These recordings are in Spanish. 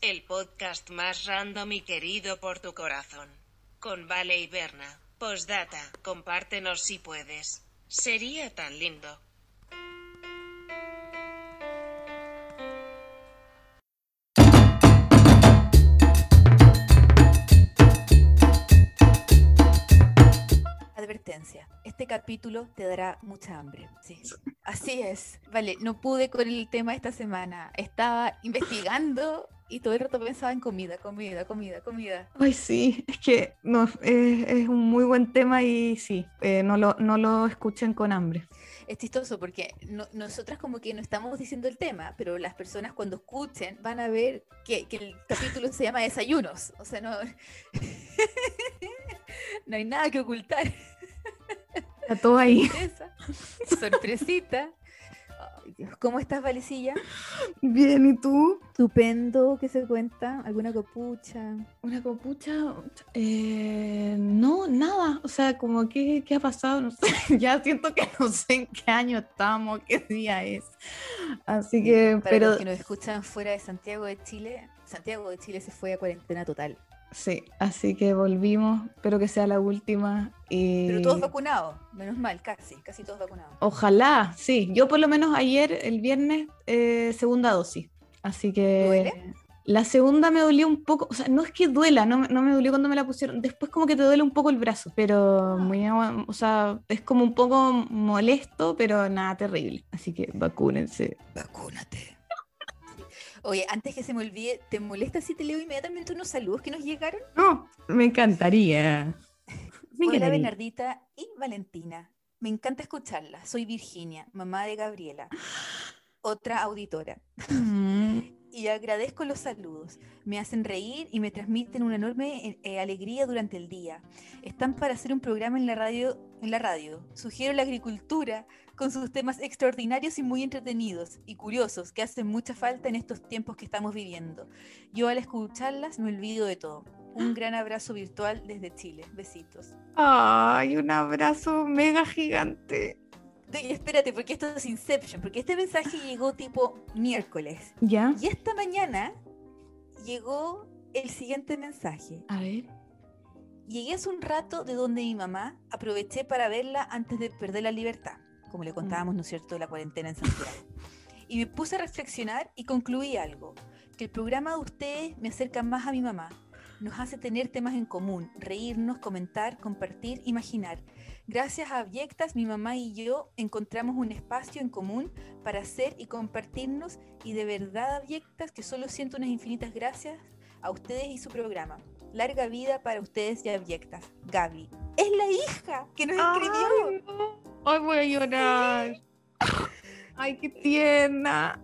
El podcast más random y querido por tu corazón. Con Vale y Berna. Postdata, compártenos si puedes. Sería tan lindo. Este capítulo te dará mucha hambre. Sí, así es. Vale, no pude con el tema esta semana. Estaba investigando y todo el rato pensaba en comida, comida, comida, comida. Ay, sí, es que no, es, es un muy buen tema y sí, eh, no, lo, no lo escuchen con hambre. Es chistoso porque no- nosotras como que no estamos diciendo el tema, pero las personas cuando escuchen van a ver que, que el capítulo se llama Desayunos. O sea, no, no hay nada que ocultar. Está todo ahí. Sorpresa. Sorpresita. ¿Cómo estás, Valecilla? Bien, ¿y tú? Estupendo, ¿qué se cuenta? ¿Alguna copucha? Una copucha. Eh, no, nada. O sea, como que, ¿qué ha pasado? No sé. ya siento que no sé en qué año estamos, qué día es. Así que, Para pero los que nos escuchan fuera de Santiago de Chile, Santiago de Chile se fue a cuarentena total. Sí, así que volvimos. Espero que sea la última. Y... Pero todos vacunados, menos mal, casi, casi todos vacunados. Ojalá, sí. Yo por lo menos ayer, el viernes, eh, segunda dosis. Así que... ¿Duele? La segunda me dolió un poco, o sea, no es que duela, no, me- no me dolió cuando me la pusieron, después como que te duele un poco el brazo, pero muy, agua- o sea, es como un poco molesto, pero nada terrible, así que vacúnense. Vacúnate. Oye, antes que se me olvide, ¿te molesta si te leo inmediatamente unos saludos que nos llegaron? No, me encantaría. Me Hola encantaría. Bernardita y Valentina. Me encanta escucharla. Soy Virginia, mamá de Gabriela, otra auditora. Mm, Y agradezco los saludos. Me hacen reír y me transmiten una enorme eh, eh, alegría durante el día. Están para hacer un programa en la radio. En la radio. Sugiero la agricultura con sus temas extraordinarios y muy entretenidos y curiosos que hacen mucha falta en estos tiempos que estamos viviendo. Yo al escucharlas me olvido de todo. Un gran abrazo virtual desde Chile. Besitos. Ay, un abrazo mega gigante. De- espérate, porque esto es Inception, porque este mensaje llegó tipo miércoles. ¿Ya? Y esta mañana llegó el siguiente mensaje. A ver. Llegué hace un rato de donde mi mamá, aproveché para verla antes de perder la libertad, como le contábamos, ¿no es cierto?, de la cuarentena en Santiago. Y me puse a reflexionar y concluí algo, que el programa de ustedes me acerca más a mi mamá, nos hace tener temas en común, reírnos, comentar, compartir, imaginar. Gracias a Abyectas, mi mamá y yo encontramos un espacio en común para hacer y compartirnos y de verdad Abyectas que solo siento unas infinitas gracias a ustedes y su programa. Larga vida para ustedes y Abyectas. Gaby. Es la hija que nos escribió. Ay, no. Ay, voy a llorar. Ay, qué tierna.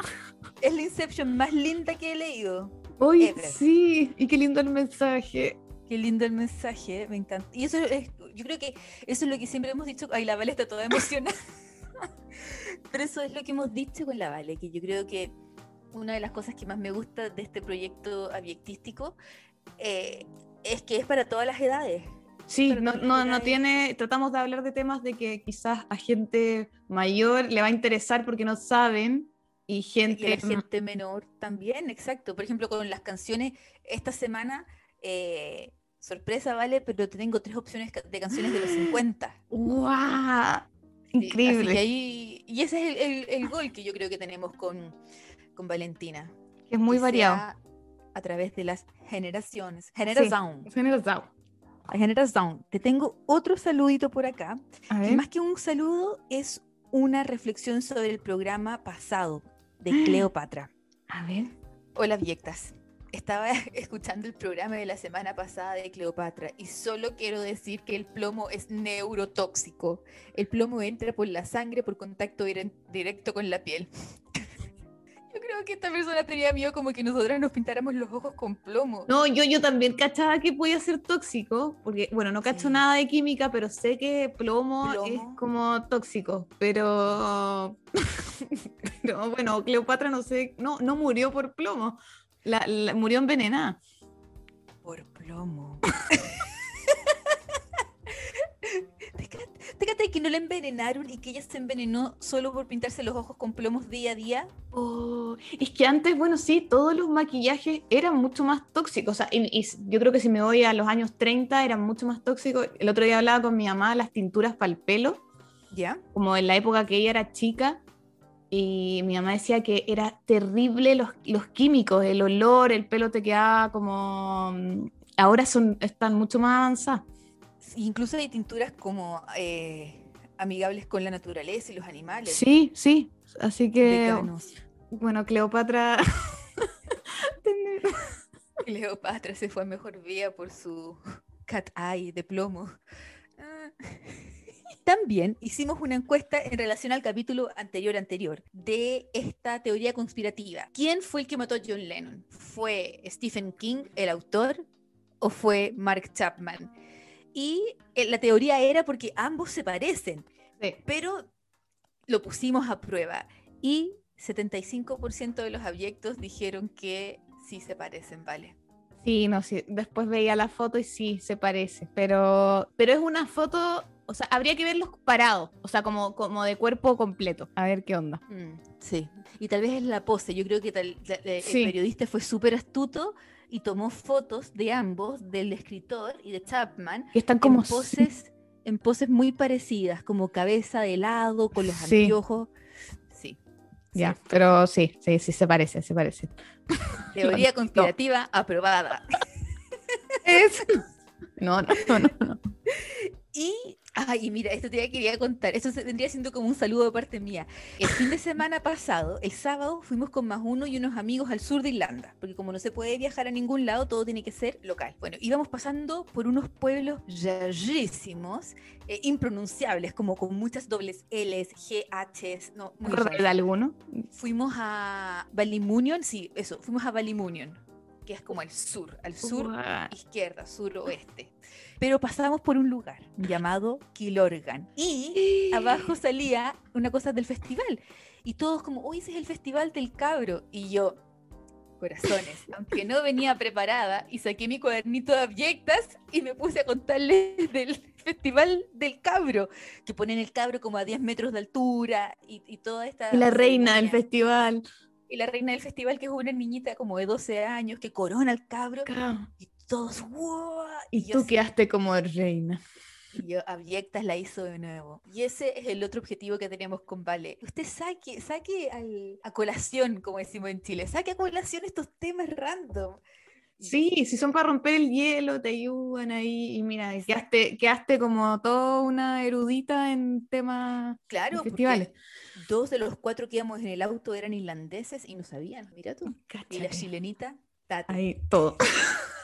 Es la Inception más linda que he leído. Uy, sí. Y qué lindo el mensaje. Qué lindo el mensaje, me encanta. Y eso es, yo creo que eso es lo que siempre hemos dicho. Ay, la Vale está toda emocionada. Pero eso es lo que hemos dicho con la Vale, que yo creo que una de las cosas que más me gusta de este proyecto abyectístico eh, es que es para todas las edades. Sí, no, no tiene, tratamos de hablar de temas de que quizás a gente mayor le va a interesar porque no saben y Y gente, a la gente menor también, exacto. Por ejemplo, con las canciones, esta semana, eh, sorpresa, ¿vale? Pero te tengo tres opciones de canciones de los 50. ¡guau! Sí, así Increíble. ahí- y ese es el, el- el gol que yo creo que tenemos con, con Valentina. que es muy variado. A través de las generaciones. Generación. Generoso. Generación. Te tengo otro saludito por acá. Que más que un saludo, es una reflexión sobre el programa pasado de Cleopatra. A ver. Hola, Viectas. Estaba escuchando el programa de la semana pasada de Cleopatra y solo quiero decir que el plomo es neurotóxico. El plomo entra por la sangre por contacto dire- directo con la piel. Creo que esta persona tenía miedo como que nosotras nos pintáramos los ojos con plomo. No, yo, yo también cachaba que podía ser tóxico, porque, bueno, no cacho Sí. nada de química, pero sé que plomo, es como tóxico, pero, pero bueno, Cleopatra no sé, no, no murió por plomo, la, la- murió envenenada. Por plomo. ¿Te, ca- Fíjate que no la envenenaron y que ella se envenenó solo por pintarse los ojos con plomos día a día. Oh, es que antes, bueno, sí, todos los maquillajes eran mucho más tóxicos. O sea, y, y yo creo que si me voy a los años 30 eran mucho más tóxicos. El otro día hablaba con mi mamá de las tinturas para el pelo, ¿Ya? como en la época que ella era chica. Y mi mamá decía que era terrible los, los químicos, el olor, el pelo te quedaba como... mm, Ahora son, están mucho más avanzadas. Incluso hay tinturas como eh, amigables con la naturaleza y los animales. Sí, sí. Así que, Veganos. bueno, Cleopatra... Cleopatra se fue a mejor vía por su cat eye de plomo. Ah. También hicimos una encuesta en relación al capítulo anterior anterior de esta teoría conspirativa. ¿Quién fue el que mató a John Lennon? ¿Fue Stephen King, el autor, o fue Mark Chapman? Y eh, la teoría era porque ambos se parecen, Sí. pero lo pusimos a prueba y 75% de los abyectos dijeron que sí se parecen, ¿vale? Sí, no, sí. Después veía la foto y sí, se parece. Pero, pero es una foto, o sea, habría que verlos parados, o sea, como, como de cuerpo completo. A ver qué onda. Mm, sí, y tal vez es la pose. Yo creo que tal- la- Sí. el periodista fue súper astuto y tomó fotos de ambos, del escritor y de Chapman, Que están como en poses, en poses muy parecidas, como cabeza de lado, con los Sí. anteojos. Sí. Ya, pero sí, sí, sí, se parece, se parece. Teoría conspirativa aprobada. Es... No, no, no, no. Y, ay, mira, esto te quería contar. Esto se vendría siendo como un saludo de parte mía. El fin de semana pasado, el sábado, fuimos con más uno y unos amigos al sur de Irlanda, porque como no se puede viajar a ningún lado, todo tiene que ser local. Bueno, íbamos pasando por unos pueblos rarísimos, eh, impronunciables, como con muchas dobles L's, G, H's, no, ¿Te muy acuerdas raros. de alguno? Fuimos a Ballymunion, sí, eso, fuimos a Ballymunion, que es como al sur, al sur izquierda, suroeste. Pero pasamos por un lugar llamado Kilorgan. Y abajo salía una cosa del festival. Y todos como, uy, ese es el festival del cabro. Y yo, corazones, aunque no venía preparada, y saqué mi cuadernito de abyectas y me puse a contarles del festival del cabro, que ponen el cabro como a 10 metros de altura y, y toda esta... La reina del festival. Y la reina del festival, que es una niñita como de 12 años, que corona al cabro. Y todos, ¡wow! Y yo tú quedaste como reina. Y yo, abyectas la hizo de nuevo. Y ese es el otro objetivo que tenemos con Vale. Usted saque, saque al- a colación, como decimos en Chile, saque a colación estos temas random. Y- Sí, si son para romper el hielo, te ayudan ahí. Y mira, quedaste, quedaste como toda una erudita en temas Claro, festivales. dos de los cuatro que íbamos en el auto eran irlandeses y no sabían, mira tú. Y la chilenita, Tati. Ahí, todo.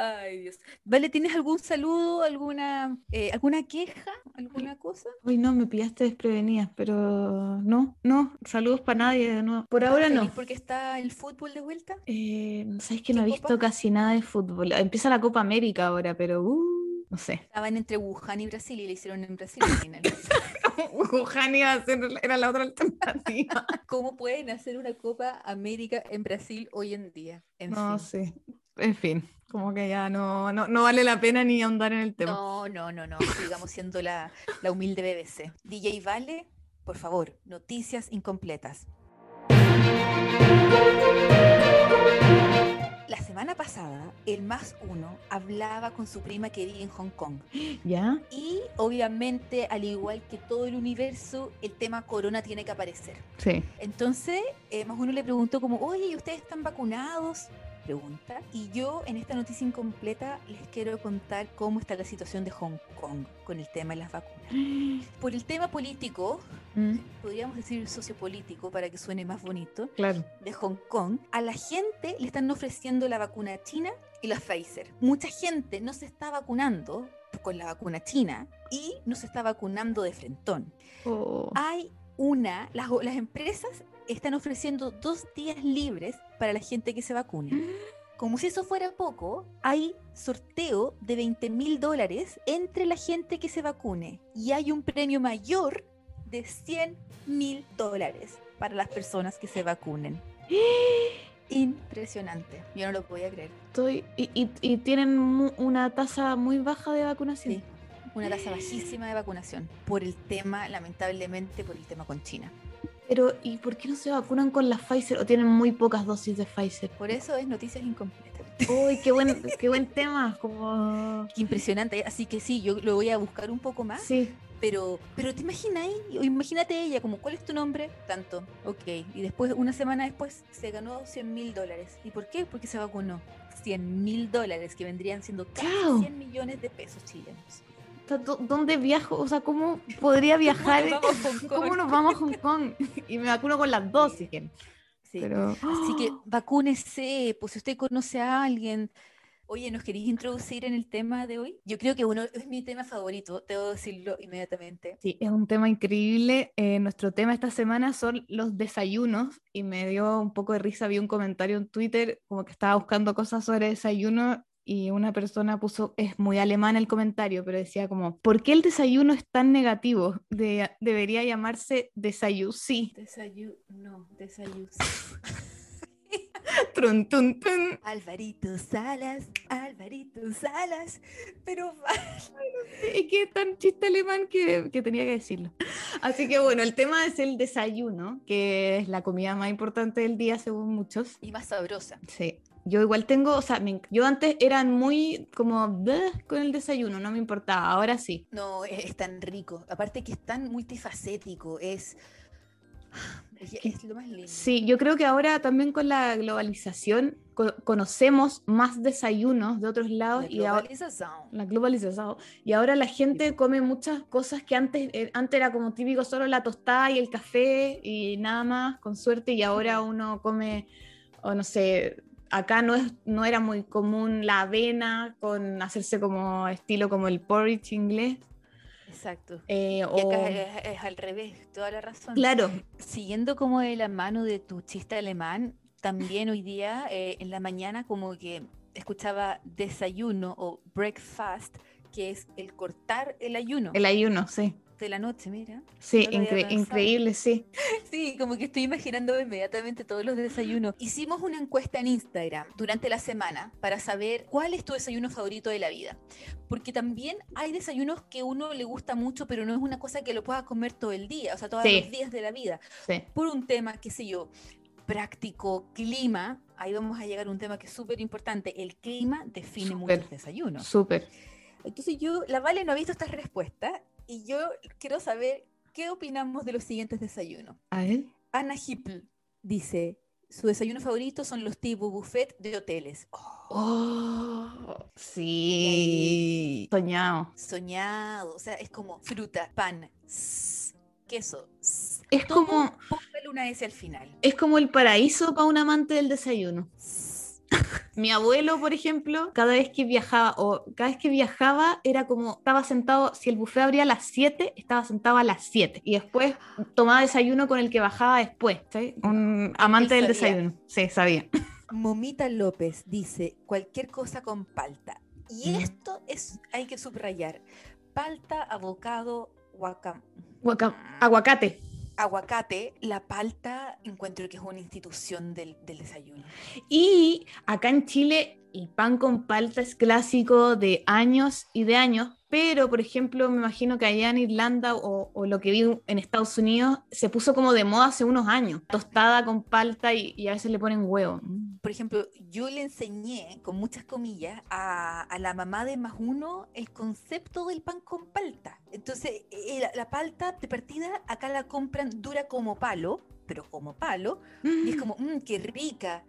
Ay, Dios. Vale, ¿tienes algún saludo, alguna, eh, alguna queja, alguna cosa? Uy, no, me pillaste desprevenida, pero no, no, saludos para nadie de nuevo. Por ahora ¿Estás no. porque está el fútbol de vuelta? Eh, Sabes que ¿Qué no he copa? visto casi nada de fútbol. Empieza la Copa América ahora, pero uh, no sé. Estaban entre Wuhan y Brasil y le hicieron en Brasil al final. Wuhan iba a ser, era la otra alternativa. ¿Cómo pueden hacer una Copa América en Brasil hoy en día? En No fin. sé. En fin, como que ya no, no, no vale la pena ni ahondar en el tema. No, no, no, no. Sigamos siendo la, la humilde BBC. DJ Vale, por favor, noticias incompletas. La semana pasada, el más uno hablaba con su prima que vive en Hong Kong. ¿Ya? Y obviamente, al igual que todo el universo, el tema corona tiene que aparecer. Sí. Entonces, eh, más uno le preguntó como, oye, ¿y ustedes están vacunados? Y yo en esta noticia incompleta les quiero contar cómo está la situación de Hong Kong con el tema de las vacunas. Por el tema político, Mm, podríamos decir sociopolítico para que suene más bonito, claro. de Hong Kong, a la gente le están ofreciendo la vacuna china y la Pfizer. Mucha gente no se está vacunando con la vacuna china y no se está vacunando de frentón Oh, hay una, las, las empresas están ofreciendo dos días libres para la gente que se vacune. Como si eso fuera poco, hay sorteo de 20 mil dólares entre la gente que se vacune y hay un premio mayor de 100 mil dólares para las personas que se vacunen. Impresionante, yo no lo podía creer. Estoy, y, y- y tienen una tasa muy baja de vacunación. Sí, una tasa bajísima de vacunación por el tema, lamentablemente, por el tema con China. Pero, ¿y por qué no se vacunan con la Pfizer o tienen muy pocas dosis de Pfizer? Por eso es noticias incompletas. Uy, qué buen, qué buen tema. Como... Qué impresionante. Así que sí, yo lo voy a buscar un poco más. Sí. Pero, pero te imaginas, imagínate ella, como, ¿cuál es tu nombre? Tanto, ok. Y después, una semana después, se ganó 100 mil dólares. ¿Y por qué? Porque se vacunó. 100 mil dólares, que vendrían siendo casi Chao. 100 millones de pesos chilenos. O sea, ¿dó- ¿Dónde viajo? O sea, ¿cómo podría viajar? ¿Cómo nos vamos a Hong Kong? Y me vacuno con las dos, si quieren. Sí. Pero... Así que vacúnese, pues si usted conoce a alguien. Oye, ¿nos queréis introducir en el tema de hoy? Yo creo que uno es mi tema favorito, debo decirlo inmediatamente. Sí, es un tema increíble. Eh, nuestro tema esta semana son los desayunos y me dio un poco de risa. Vi un comentario en Twitter como que estaba buscando cosas sobre desayuno y una persona puso, es muy alemán el comentario, pero decía como, ¿por qué el desayuno es tan negativo? De- debería llamarse desayuno, sí. Desayuno, no, desayuno. Trun, tun, tun. Alvarito Salas, Alvarito Salas, pero Es que es tan chiste alemán que, que tenía que decirlo. Así que bueno, el tema es el desayuno, que es la comida más importante del día según muchos. y más sabrosa. Sí. Yo igual tengo, o sea, me yo antes era muy como con el desayuno, no me importaba, ahora sí. No, es, es tan rico. Aparte que es tan multifacético, es, es, es lo más lindo. Sí, yo creo que ahora también con la globalización co- conocemos más desayunos de otros lados La y ahora globalización. la globalización y ahora la gente come muchas cosas que antes eh, antes era como típico solo la tostada y el café y nada más con suerte y ahora uno come o no sé acá no es no era muy común la avena con hacerse como estilo como el porridge inglés Exacto. eh, Y o acá es, es al revés, toda la razón. claro Siguiendo como de la mano de tu chiste alemán, también hoy día eh, en la mañana como que escuchaba desayuno o breakfast, que es el cortar el ayuno el ayuno sí de la noche, mira. sí No incre- increíble sí Sí, como que estoy imaginando inmediatamente todos los desayunos. Hicimos una encuesta en Instagram durante la semana para saber cuál es tu desayuno favorito de la vida. Porque también hay desayunos que uno le gusta mucho, pero no es una cosa que lo pueda comer todo el día, o sea, todos Sí. los días de la vida. sí Por un tema, qué sé yo, práctico, clima, ahí vamos a llegar a un tema que es súper importante. El clima define Súper. muchos desayunos. súper Entonces yo, la Vale no ha visto estas respuestas y yo quiero saber qué opinamos de los siguientes desayunos. a ver Ana Hippel dice, su desayuno favorito son los tipo buffet de hoteles. Oh, oh, sí soñado soñado, o sea, es como fruta, pan, queso. es todo, como póngale una S al final. Es como el paraíso para un amante del desayuno. S- Mi abuelo, por ejemplo, cada vez que viajaba, o cada vez que viajaba, era como, estaba sentado, si el buffet abría a las 7, estaba sentado a las 7. Y después tomaba desayuno con el que bajaba después. ¿sí? Un amante del sabía. desayuno. Sí, sabía. Momita López dice, cualquier cosa con palta. Y Mm. esto es, hay que subrayar, palta, avocado, guacam Guaca- aguacate. Aguacate, la palta encuentro que es una institución del, desayuno. Y acá en Chile el pan con palta es clásico de años y de años, pero por ejemplo me imagino que allá en Irlanda o, o lo que vi en Estados Unidos se puso como de moda hace unos años, tostada con palta y, y a veces le ponen huevo. Mm. Por ejemplo, yo le enseñé, con muchas comillas, a, a la mamá de más uno el concepto del pan con palta. Entonces, eh, la, la palta de partida acá la compran dura como palo, pero como palo, y es como, mmm, qué rica.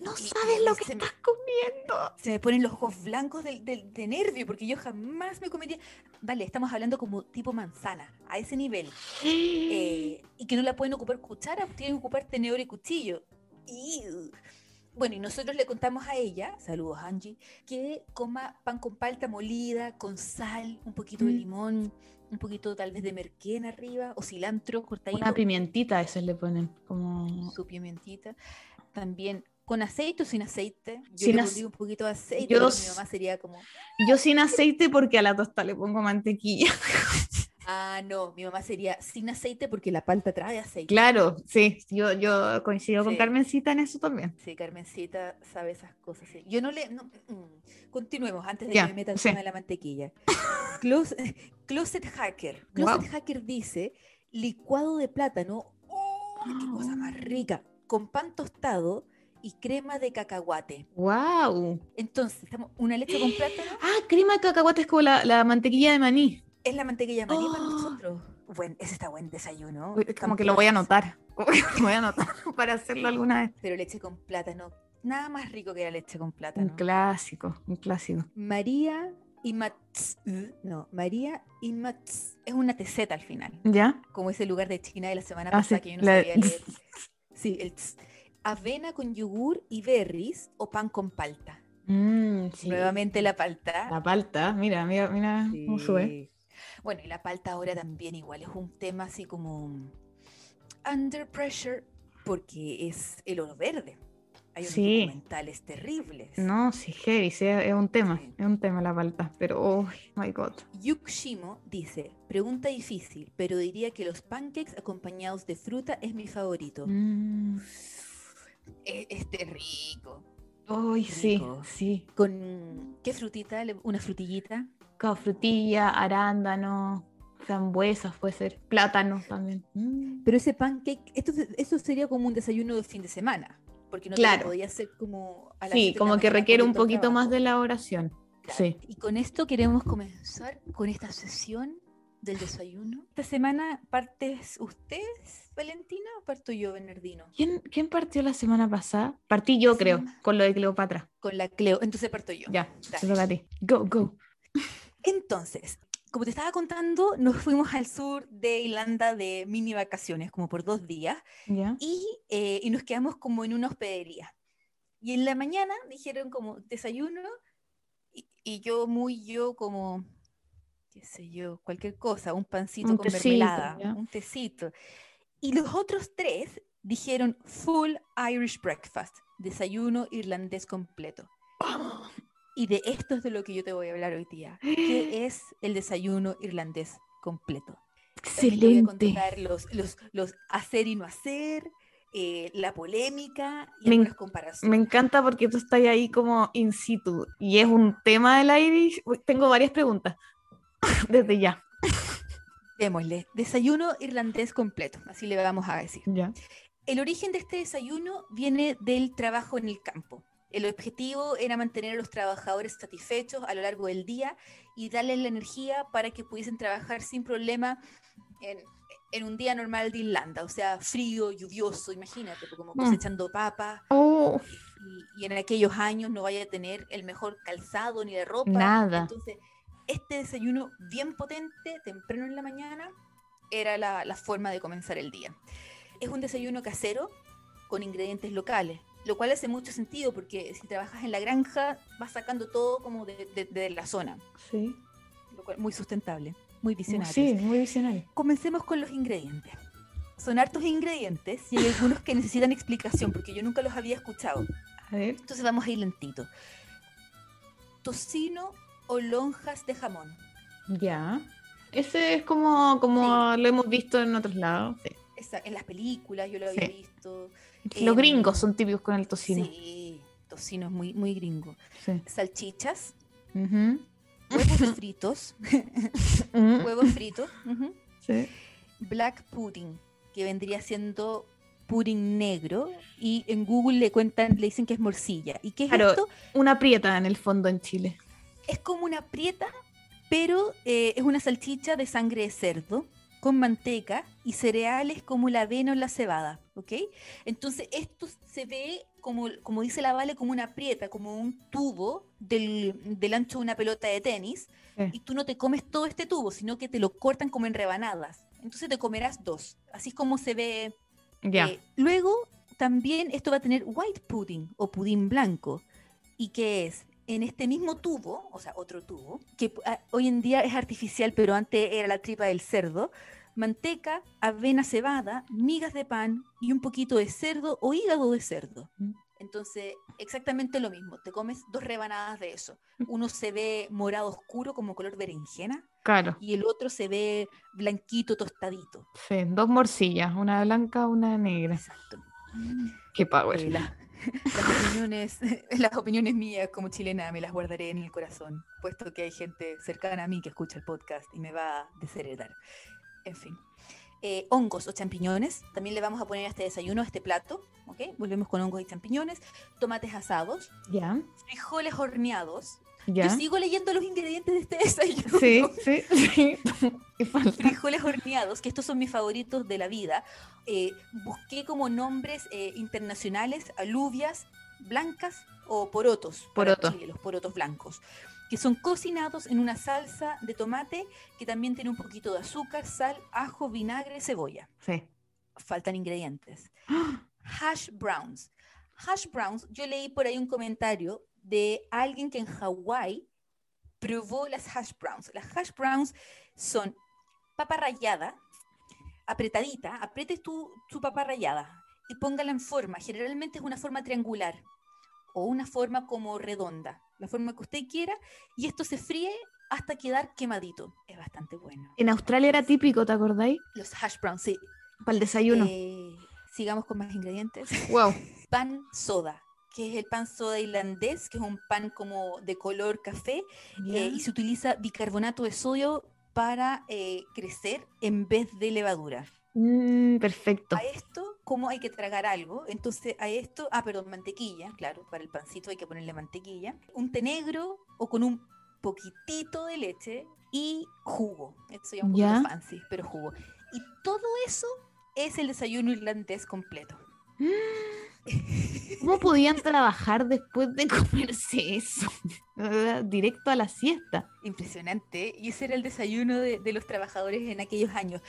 No y- sabes y lo que me- estás comiendo. Se me ponen los ojos blancos del- del- de, nervio, porque yo jamás me comería. Vale, estamos hablando como tipo manzana, a ese nivel. eh, y que no la pueden ocupar cuchara, tienen que ocupar tenedor y cuchillo. Iu. Bueno, y nosotros le contamos a ella, saludos Angie, que coma pan con palta molida, con sal, un poquito de Mm. limón, un poquito tal vez de merquén arriba, o cilantro cortadito, Una pimientita a veces le ponen, como... su pimentita. También con aceite o sin aceite. Yo Sin pondría un poquito de aceite, yo mi mamá sería como, Yo sin aceite porque a la tosta le pongo mantequilla. Ah, no, mi mamá sería sin aceite porque la palta trae aceite. Claro, sí, yo, yo coincido con. Carmencita en eso también. Sí, Carmencita sabe esas cosas. sí. Yo no le. no, mm. Continuemos antes de que me meta el sí. tema de la mantequilla. Close- Closet Hacker. Closet Hacker dice: licuado de plátano. ¡Oh, ¡Qué cosa más rica! Con pan tostado y crema de cacahuate. ¡Wow! Entonces, estamos, una leche con plátano Ah, crema de cacahuate es como la, la mantequilla de maní. es la mantequilla maní para nosotros. Buen, ese está buen desayuno. Uy, Como que lo voy a anotar. Lo voy a anotar para hacerlo alguna vez. Pero leche con plátano. Nada más rico que la leche con Un plátano. clásico, un clásico. María Imatz. No, María Imatz. Es una TZ al final. ¿Ya? Como ese lugar de China de la semana Ah, pasada sí, que yo no la- sabía leer. Sí, el tz. Avena con yogur y berries o pan con palta. Mm, sí. Nuevamente la palta. La palta, mira, mira, mira cómo sube. Sí. Bueno, y la palta ahora también igual es un tema así como under pressure porque es el oro verde. Hay unos Sí. documentales terribles. No, sí, heavy, sí, es un tema, Sí. es un tema la palta, pero, oh my god. Yuk Shimo dice, pregunta difícil, pero diría que los pancakes acompañados de fruta es mi favorito. Mm, este rico. Ay, sí, sí. ¿Con qué frutita? ¿Una frutillita? Con frutilla, arándano, frambuesas puede ser, plátano también. Mm. Pero ese pancake, esto, eso sería como un desayuno de fin de semana. Porque no Claro. podía hacer como a las Sí, la como que requiere un poquito más de elaboración. Claro. Sí. Y con esto queremos comenzar con esta sesión del desayuno. Esta semana partes ustedes, Valentina, o parto yo, Bernardino? ¿Quién, quién partió la semana pasada? Partí yo, creo, semana- con lo de Cleopatra. Con la Cleo. Entonces parto yo. Ya, Dale. se toca a ti. Go, go. Entonces, como te estaba contando, nos fuimos al sur de Irlanda de mini vacaciones, como por dos días, Ya. y, eh, y nos quedamos como en una hospedería. Y en la mañana dijeron como desayuno, y, y yo muy yo como, qué sé yo, cualquier cosa, un pancito Un con tecito, mermelada, un tecito. Y los otros tres dijeron full Irish breakfast, desayuno irlandés completo. Y de esto es de lo que yo te voy a hablar hoy día. ¿Qué es el desayuno irlandés completo? También te voy a Excelente. contar los, los, los hacer y no hacer, eh, la polémica y Me algunas comparaciones. Me encanta porque tú estás ahí como in situ y es un tema del Irish. Tengo varias preguntas desde ya. Démosle. Desayuno irlandés completo, así le vamos a decir. Ya. El origen de este desayuno viene del trabajo en el campo. El objetivo era mantener a los trabajadores satisfechos a lo largo del día y darles la energía para que pudiesen trabajar sin problema en, en un día normal de Irlanda, o sea, frío, lluvioso, imagínate, como Mm. cosechando papas, Oh, y, y en aquellos años no vaya a tener el mejor calzado ni de ropa. Nada. Entonces, este desayuno bien potente, temprano en la mañana, era la, la forma de comenzar el día. Es un desayuno casero con ingredientes locales, lo cual hace mucho sentido porque si trabajas en la granja vas sacando todo como de, de- de la zona, sí. lo cual muy sustentable, muy visionario. Sí, muy visionario. Comencemos con los ingredientes. Son hartos ingredientes y hay algunos que necesitan explicación porque yo nunca los había escuchado. A ver. Entonces vamos a ir lentito. Tocino o lonjas de jamón. Ya. Ese es como, como lo hemos visto en otros lados. Sí. Esa- en las películas yo lo había Sí. visto. Los Em, gringos son típicos con el tocino. Sí, tocino es muy, muy gringo. Sí. Salchichas, Ujú. huevos fritos, Mm, huevos fritos, sí. black pudding, que vendría siendo pudding negro y en Google le cuentan, le dicen que es morcilla. ¿Y qué es Claro. esto? Una prieta en el fondo en Chile. Es como una prieta, pero eh, es una salchicha de sangre de cerdo con manteca y cereales como la avena o la cebada, ¿ok? Entonces esto se ve como, como dice la Vale, como una prieta, como un tubo del, del ancho de una pelota de tenis Sí. y tú no te comes todo este tubo, sino que te lo cortan como en rebanadas. Entonces te comerás dos. Así es como se ve Ya. eh, luego, también esto va a tener white pudding o pudín blanco. ¿Y qué es? En este mismo tubo, o sea, otro tubo, que ah, hoy en día es artificial, pero antes era la tripa del cerdo, manteca, avena cebada, migas de pan y un poquito de cerdo o hígado de cerdo. Mm. Entonces, exactamente lo mismo. Te comes dos rebanadas de eso. Uno se ve morado oscuro, como color berenjena, Claro. y el otro se ve blanquito, tostadito. Sí, dos morcillas, una blanca, una negra. Exacto. Qué power. La- las, opiniones, las opiniones mías como chilena me las guardaré en el corazón, puesto que hay gente cercana a mí que escucha el podcast y me va a desheredar. En fin. Eh, hongos o champiñones, también le vamos a poner a este desayuno, a este plato, ¿ok? Volvemos con hongos y champiñones, tomates asados, Ya, frijoles horneados. Ya. Yo sigo leyendo los ingredientes de este desayuno. Sí, sí, sí. Frijoles horneados, que estos son mis favoritos de la vida. Eh, busqué como nombres eh, internacionales alubias blancas o porotos. para Poroto. Chile, los porotos blancos. Que son cocinados en una salsa de tomate que también tiene un poquito de azúcar, sal, ajo, vinagre, cebolla. Sí. Faltan ingredientes. Hash browns. Hash browns, yo leí por ahí un comentario de alguien que en Hawái probó las hash browns. Las hash browns son papa rallada, apretadita, aprietes tu, tu papa rallada y póngala en forma. Generalmente es una forma triangular o una forma como redonda, la forma que usted quiera, y esto se fríe hasta quedar quemadito. Es bastante bueno. En Australia era típico, ¿te acordáis? Los hash browns, sí. Para el desayuno. Eh, sigamos con más ingredientes. Wow. Pan soda, que es el pan soda irlandés, que es un pan como de color café, eh, y se utiliza bicarbonato de sodio para eh, crecer en vez de levadura. Mm, perfecto. A esto, como hay que tragar algo, entonces a esto, ah, perdón, mantequilla, claro, para el pancito hay que ponerle mantequilla, un té negro o con un poquitito de leche y jugo. Eso ya un poquito Ya. fancy, pero jugo. Y todo eso es el desayuno irlandés completo. ¿Cómo podían trabajar después de comerse eso? Directo a la siesta. Impresionante. Y ese era el desayuno de, de los trabajadores en aquellos años.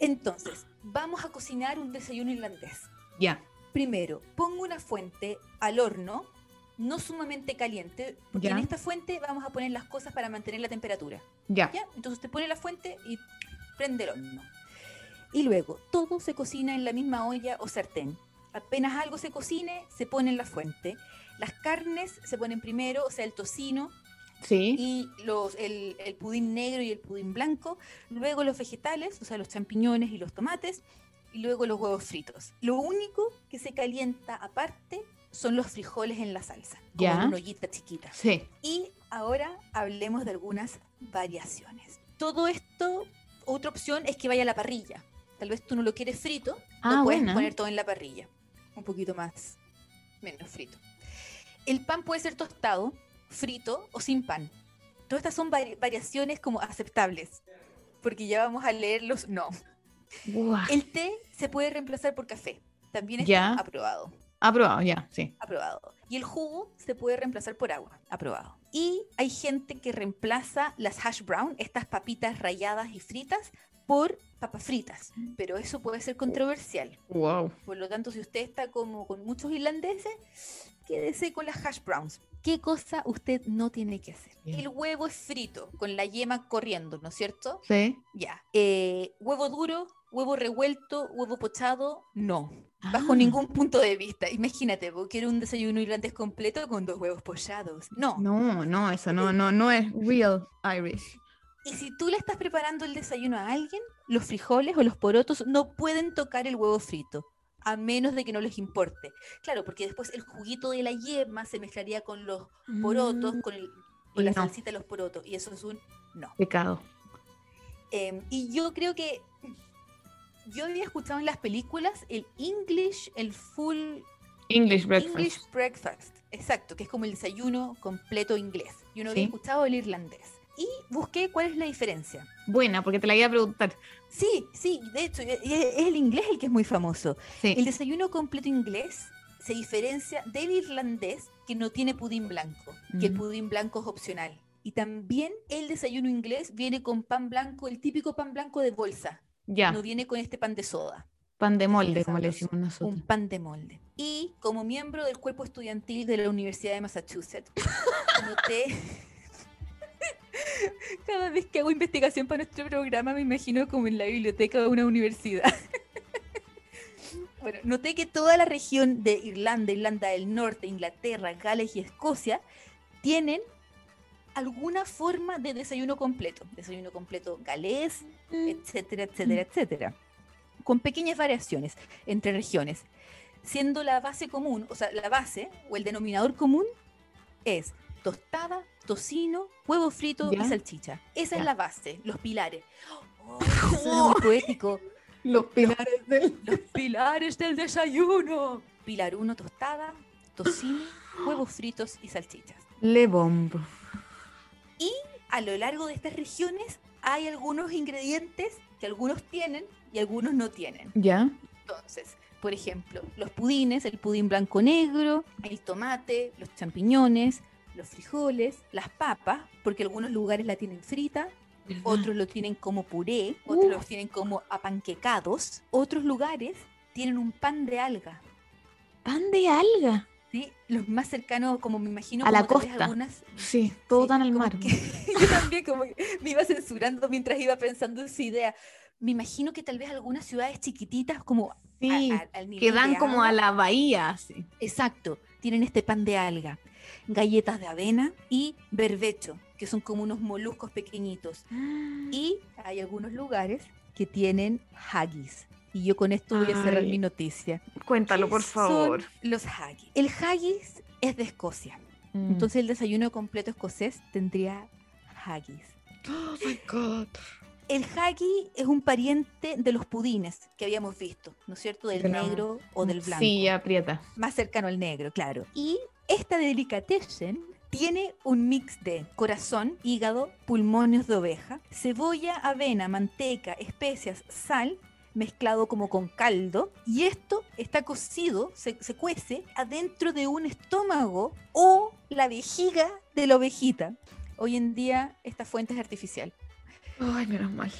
Entonces, vamos a cocinar un desayuno irlandés. Ya. Primero, pongo una fuente al horno, no sumamente caliente, porque en esta fuente vamos a poner las cosas para mantener la temperatura. Ya. ¿ya? Entonces usted pone la fuente y prende el horno. Y luego, todo se cocina en la misma olla o sartén. Apenas algo se cocine, se pone en la fuente. Las carnes se ponen primero, o sea, el tocino, Sí. y los, el, el pudín negro y el pudín blanco, luego los vegetales, o sea, los champiñones y los tomates, y luego los huevos fritos. Lo único que se calienta aparte son los frijoles en la salsa, como Ya. en una ollita chiquita. Sí. Y ahora hablemos de algunas variaciones. Todo esto, otra opción es que vaya a la parrilla. Tal vez tú no lo quieres frito, Ah, lo puedes buena. poner todo en la parrilla. Un poquito más, menos frito. El pan puede ser tostado, frito o sin pan. Todas estas son vari- variaciones como aceptables, porque ya vamos a leer los no. El té se puede reemplazar por café. También está Ya. aprobado. Aprobado, ya, sí. Aprobado. Y el jugo se puede reemplazar por agua. Aprobado. Y hay gente que reemplaza las hash brown, estas papitas rayadas y fritas, por papas fritas. Pero eso puede ser controversial. Wow. Por lo tanto, si usted está como con muchos irlandeses, quédese con las hash browns. ¿Qué cosa usted no tiene que hacer? Bien. El huevo es frito, con la yema corriendo, ¿no es cierto? Sí. Ya. Eh, huevo duro, huevo revuelto, huevo pochado, no. Bajo Ah. ningún punto de vista. Imagínate, vos quiero un desayuno irlandés completo con dos huevos pochados. No. No, no, eso no, no, no es real Irish. Y si tú le estás preparando el desayuno a alguien, los frijoles o los porotos no pueden tocar el huevo frito, a menos de que no les importe. Claro, porque después el juguito de la yema se mezclaría con los porotos, Mm, con, el, con la no. salsita de los porotos, y eso es un no. Pecado. Em, y yo creo que yo había escuchado en las películas el English, el full English breakfast. English breakfast, exacto, que es como el desayuno completo inglés. Yo no había escuchado el irlandés. Y busqué cuál es la diferencia. Buena, porque te la iba a preguntar. Sí, sí, de hecho, e- e- es el inglés el que es muy famoso. Sí. El desayuno completo inglés se diferencia del irlandés que no tiene pudín blanco, que el Mm. pudín blanco es opcional. Y también el desayuno inglés viene con pan blanco, el típico pan blanco de bolsa. Ya, No viene con este pan de soda, pan de molde, como le decimos nosotros. un pan de molde. Y como miembro del cuerpo estudiantil de la Universidad de Massachusetts, noté... Cada vez que hago investigación para nuestro programa me imagino como en la biblioteca de una universidad. Bueno, noté que toda la región de Irlanda, Irlanda del Norte, Inglaterra, Gales y Escocia tienen alguna forma de desayuno completo. Desayuno completo galés, Mm. etcétera, etcétera, etcétera. Con pequeñas variaciones entre regiones. Siendo la base común, o sea, la base o el denominador común es tostada, tocino, huevo frito Ya. y salchicha. Esa Ya. es la base, los pilares. Oh, muy poético. Los pilares del. Los pilares del desayuno. Pilar 1, tostada, tocino, huevos fritos y salchichas. Le bombo. A lo largo de estas regiones hay algunos ingredientes que algunos tienen y algunos no tienen. ¿Ya? Entonces, por ejemplo, los pudines, el pudín blanco negro, el tomate, los champiñones, los frijoles, las papas, porque algunos lugares la tienen frita, otros lo tienen como puré, otros los tienen como apanquecados, otros lugares tienen un pan de alga. Pan de alga. ¿sí? Los más cercanos, como me imagino, A la costa. algunas Sí, todo Sí, tan al mar. que- yo también como que me iba censurando mientras iba pensando esa idea. Me imagino que tal vez algunas ciudades chiquititas como Sí, a- al nivel que dan como a la bahía, así. Exacto, tienen este pan de alga, galletas de avena y berbecho, que son como unos moluscos pequeñitos. Y hay algunos lugares que tienen haggis. Y yo con esto voy a cerrar Ay. mi noticia. Cuéntalo, ¿Qué por favor. son los haggis? El haggis es de Escocia. Mm. Entonces el desayuno completo escocés tendría haggis. Oh my God. El haggis es un pariente de los pudines que habíamos visto, ¿no es cierto? Del De la- negro o del blanco. Sí, aprieta. Más cercano al negro, claro. Y esta delicatessen tiene un mix de corazón, hígado, pulmones de oveja, cebolla, avena, manteca, especias, sal, mezclado como con caldo. Y esto está cocido, se, se cuece adentro de un estómago o la vejiga de la ovejita. Hoy en día esta fuente es artificial. Ay, menos mal.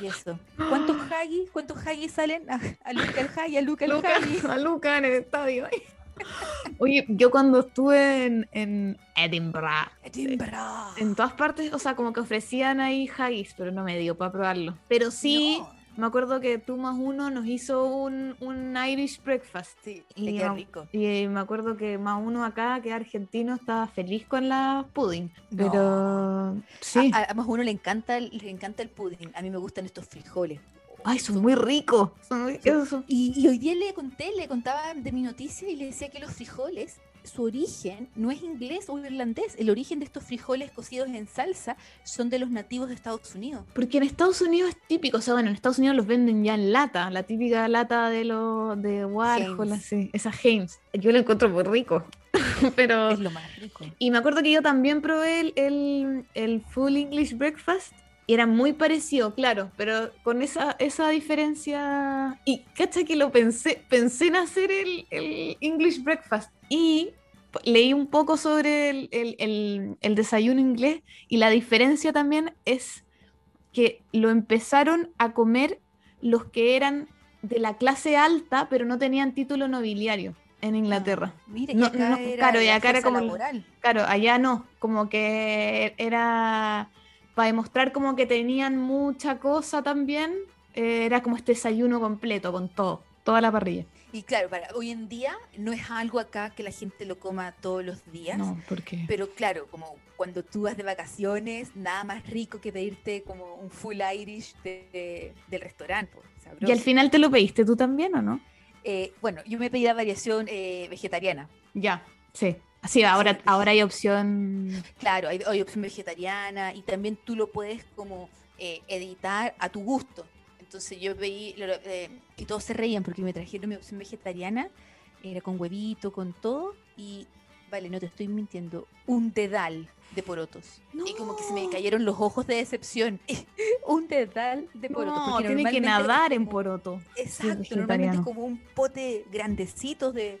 Y eso. ¿Cuántos haggis? ¿Cuántos haggis salen? A, a Luca el haggis, a Luca el Luca, haggis. a Luca en el estadio. Oye, yo cuando estuve en, en Edinburgh, Edinburgh. en todas partes, o sea, como que ofrecían ahí haggis, pero no me dio para probarlo. Pero sí, No. Me acuerdo que tú más uno nos hizo un, un Irish breakfast. Sí, Y queda no- rico. Y me acuerdo que más uno acá, que argentino, estaba feliz con la pudding. No. Pero sí. A, a más uno le encanta, el- le encanta el pudding. A mí me gustan estos frijoles. Ay, son muy ricos. Son muy- esos son- Y, y hoy día le conté, le contaba de mi noticia y le decía que los frijoles, su origen no es inglés o irlandés. El origen de estos frijoles cocidos en salsa son de los nativos de Estados Unidos. Porque en Estados Unidos es típico, o sea, bueno, en Estados Unidos los venden ya en lata, la típica lata de los de Warhol, así, esa Heinz. Yo lo encuentro muy rico. Pero. Es lo más rico. Y me acuerdo que yo también probé el, el, el Full English Breakfast era muy parecido, claro, pero con esa, esa diferencia. Y cacha que lo pensé, pensé en hacer el, el English Breakfast y leí un poco sobre el, el- el- desayuno inglés y la diferencia también es que lo empezaron a comer los que eran de la clase alta, pero no tenían título nobiliario en Inglaterra. Ah, mire, No, acá no, era claro, y acá era como laboral. Claro, allá no, como que era para demostrar como que tenían mucha cosa también, eh, era como este desayuno completo con todo, toda la parrilla. Y claro, para hoy en día no es algo acá que la gente lo coma todos los días. No, porque Pero claro, como cuando tú vas de vacaciones, nada más rico que pedirte como un full Irish de- de- del restaurante. ¿Y al final te lo pediste tú también o no? Eh, bueno, yo me pedí la variación eh, vegetariana. Ya, sí. Así, ahora, Sí. ahora hay opción. Claro, hay, hay opción vegetariana y también tú lo puedes como eh, editar a tu gusto. Entonces yo pedí, lo- eh, y todos se reían porque me trajeron mi opción vegetariana, era con huevito, con todo, y vale, no te estoy mintiendo, un dedal de porotos. Y como que se me cayeron los ojos de decepción. un dedal de porotos. No, porque tiene que nadar en poroto. Exacto, normalmente es como un pote grandecito de,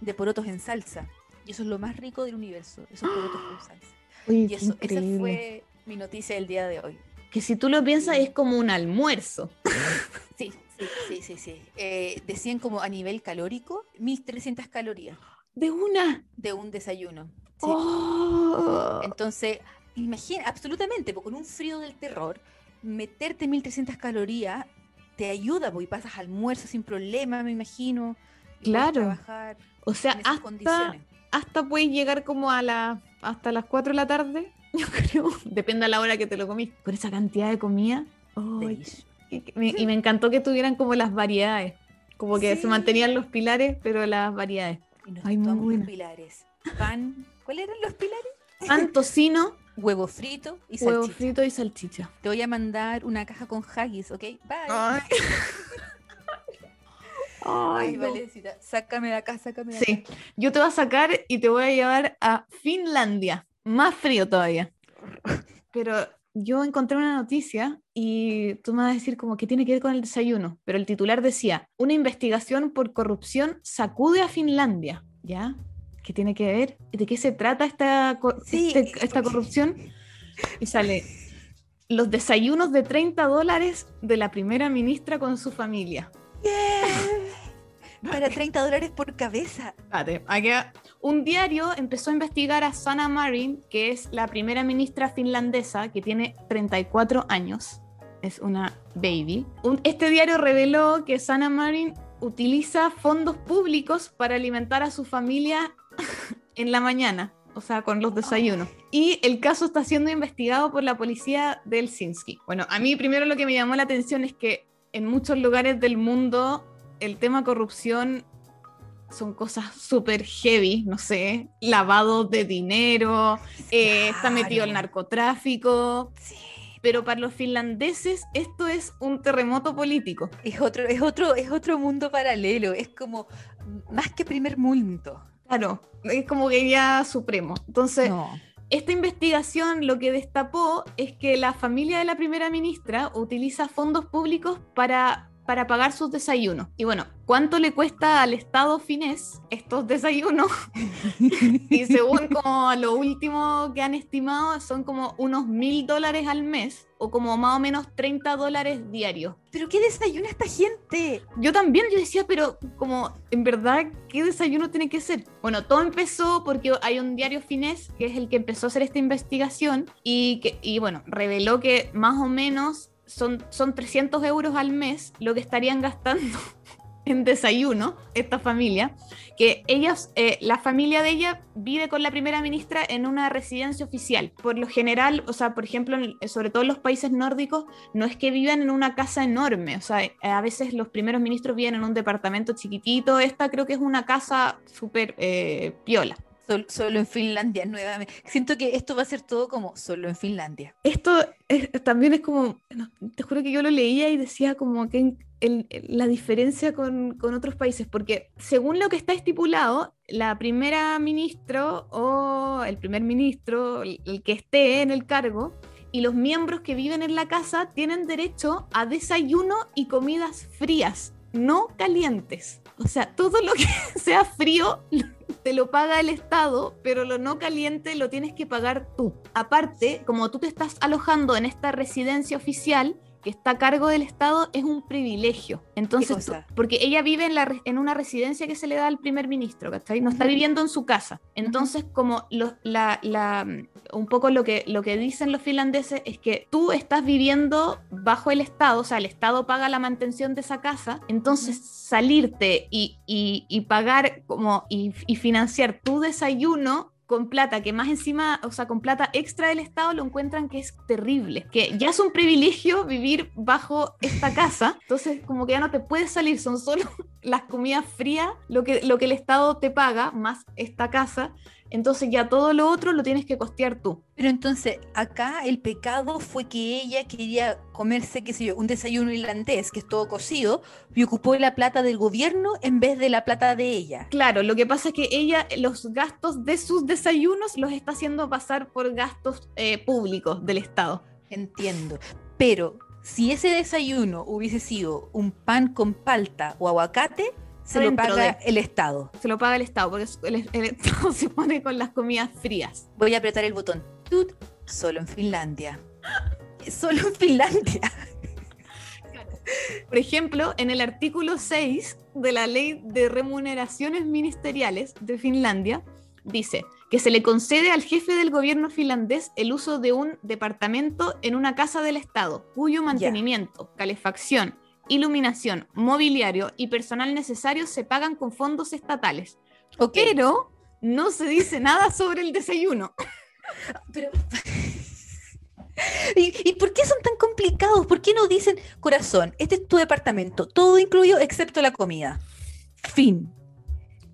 de porotos en salsa. Y eso es lo más rico del universo, esos porotos salsa. Oye, Y eso, esa fue mi noticia del día de hoy. Que si tú lo piensas es como un almuerzo. Sí, sí, sí, sí. sí. Eh, decían como a nivel calórico, 1300 calorías De una. de un desayuno. Sí. Oh. Entonces, imagina, absolutamente, porque con un frío del terror, meterte 1300 calorías te ayuda, porque pasas almuerzo sin problema, me imagino. Claro. trabajar O sea, hasta, condiciones. Hasta puedes llegar como a la, hasta las 4 de la tarde, yo creo. Depende a la hora que te lo comís. Con esa cantidad de comida. ¡ay, Delish. Y, me- y me encantó que tuvieran como las variedades. Como que se mantenían los pilares, pero las variedades. Y nos Ay, muy los pilares. Pan. ¿Cuáles eran los pilares? Pan, tocino, Huevo frito y huevo salchicha. frito y salchicha. Te voy a mandar una caja con haggis, ¿ok? Bye. Ay. Ay, Ay, no. Valecita, sácame de acá, sácame de Sí, acá. yo te voy a sacar y te voy a llevar a Finlandia, más frío todavía. Pero yo encontré una noticia y tú me vas a decir como que tiene que ver con el desayuno, pero el titular decía, una investigación por corrupción sacude a Finlandia, ¿ya? ¿Qué tiene que ver? ¿De qué se trata esta, Sí, este- esta corrupción? Y sale, los desayunos de 30 dólares de la primera ministra con su familia. Para 30 dólares por cabeza. Un diario empezó a investigar a Sanna Marin, que es la primera ministra finlandesa, que tiene 34 años. Es una baby. Este diario reveló que Sanna Marin utiliza fondos públicos para alimentar a su familia en la mañana, o sea, con los desayunos. Y el caso está siendo investigado por la policía de Helsinki. Bueno, a mí primero lo que me llamó la atención es que en muchos lugares del mundo el tema corrupción son cosas súper heavy, no sé, lavado de dinero, eh, está metido el narcotráfico, Sí. pero para los finlandeses esto es un terremoto político. Es otro, es otro, es otro mundo paralelo. Es como más que primer mundo. Claro, es como que ya supremo. Entonces, No. esta investigación lo que destapó es que la familia de la primera ministra utiliza fondos públicos para, para pagar sus desayunos. Y bueno, ¿cuánto le cuesta al Estado finés estos desayunos? y según como lo último que han estimado, son como unos mil dólares al mes o como más o menos 30 dólares diarios. ¿Pero qué desayuna esta gente? Yo también, yo decía, pero como, en verdad, ¿qué desayuno tiene que ser? Bueno, todo empezó porque hay un diario finés que es el que empezó a hacer esta investigación y, que, y bueno, reveló que más o menos son, son 300 euros al mes lo que estarían gastando en desayuno esta familia, que ellas, eh, la familia de ella vive con la primera ministra en una residencia oficial. Por lo general, o sea, por ejemplo, en- sobre todo en los países nórdicos, no es que vivan en una casa enorme, o sea, eh, a veces los primeros ministros viven en un departamento chiquitito, esta creo que es una casa súper eh, piola. Sol- solo en Finlandia, nuevamente. Siento que esto va a ser todo como solo en Finlandia. Esto es- también es como, no, te juro que yo lo leía y decía como que en- el- la diferencia con, con otros países, porque según lo que está estipulado, la primera ministro o el primer ministro, el, el que esté en el cargo, y los miembros que viven en la casa tienen derecho a desayuno y comidas frías, no calientes. O sea, todo lo que sea frío te lo paga el Estado, pero lo no caliente lo tienes que pagar tú. Aparte, como tú te estás alojando en esta residencia oficial que está a cargo del Estado, es un privilegio. Entonces, porque ella vive en, la, en una residencia que se le da al primer ministro, ¿cachai? No está viviendo en su casa. Entonces, como los- la, la- un poco lo que, lo que dicen los finlandeses es que tú estás viviendo bajo el Estado, o sea, el Estado paga la mantención de esa casa, entonces salirte y, y- y pagar como y, y financiar tu desayuno con plata, que más encima, o sea, con plata extra del Estado lo encuentran que es terrible, que ya es un privilegio vivir bajo esta casa, entonces como que ya no te puedes salir, son solo las comidas frías lo que, lo que el Estado te paga, más esta casa, entonces ya todo lo otro lo tienes que costear tú. Pero entonces, acá el pecado fue que ella quería comerse, qué sé yo, un desayuno irlandés, que es todo cocido, y ocupó la plata del gobierno en vez de la plata de ella. Claro, lo que pasa es que ella los gastos de sus desayunos los está haciendo pasar por gastos eh, públicos del Estado. Entiendo. Pero si ese desayuno hubiese sido un pan con palta o aguacate, se lo paga de- el Estado. Se lo paga el Estado, porque el, el Estado se pone con las comidas frías. Voy a apretar el botón. Tut, solo en Finlandia. Solo en Finlandia. Por ejemplo, en el artículo 6 de la Ley de Remuneraciones Ministeriales de Finlandia, dice que se le concede al jefe del gobierno finlandés el uso de un departamento en una casa del Estado, cuyo mantenimiento, calefacción iluminación, mobiliario y personal necesario se pagan con fondos estatales. Ok. Pero no se dice nada sobre el desayuno. Pero... ¿Y, y por qué son tan complicados? ¿Por qué no dicen, corazón, este es tu departamento, todo incluido excepto la comida? Fin.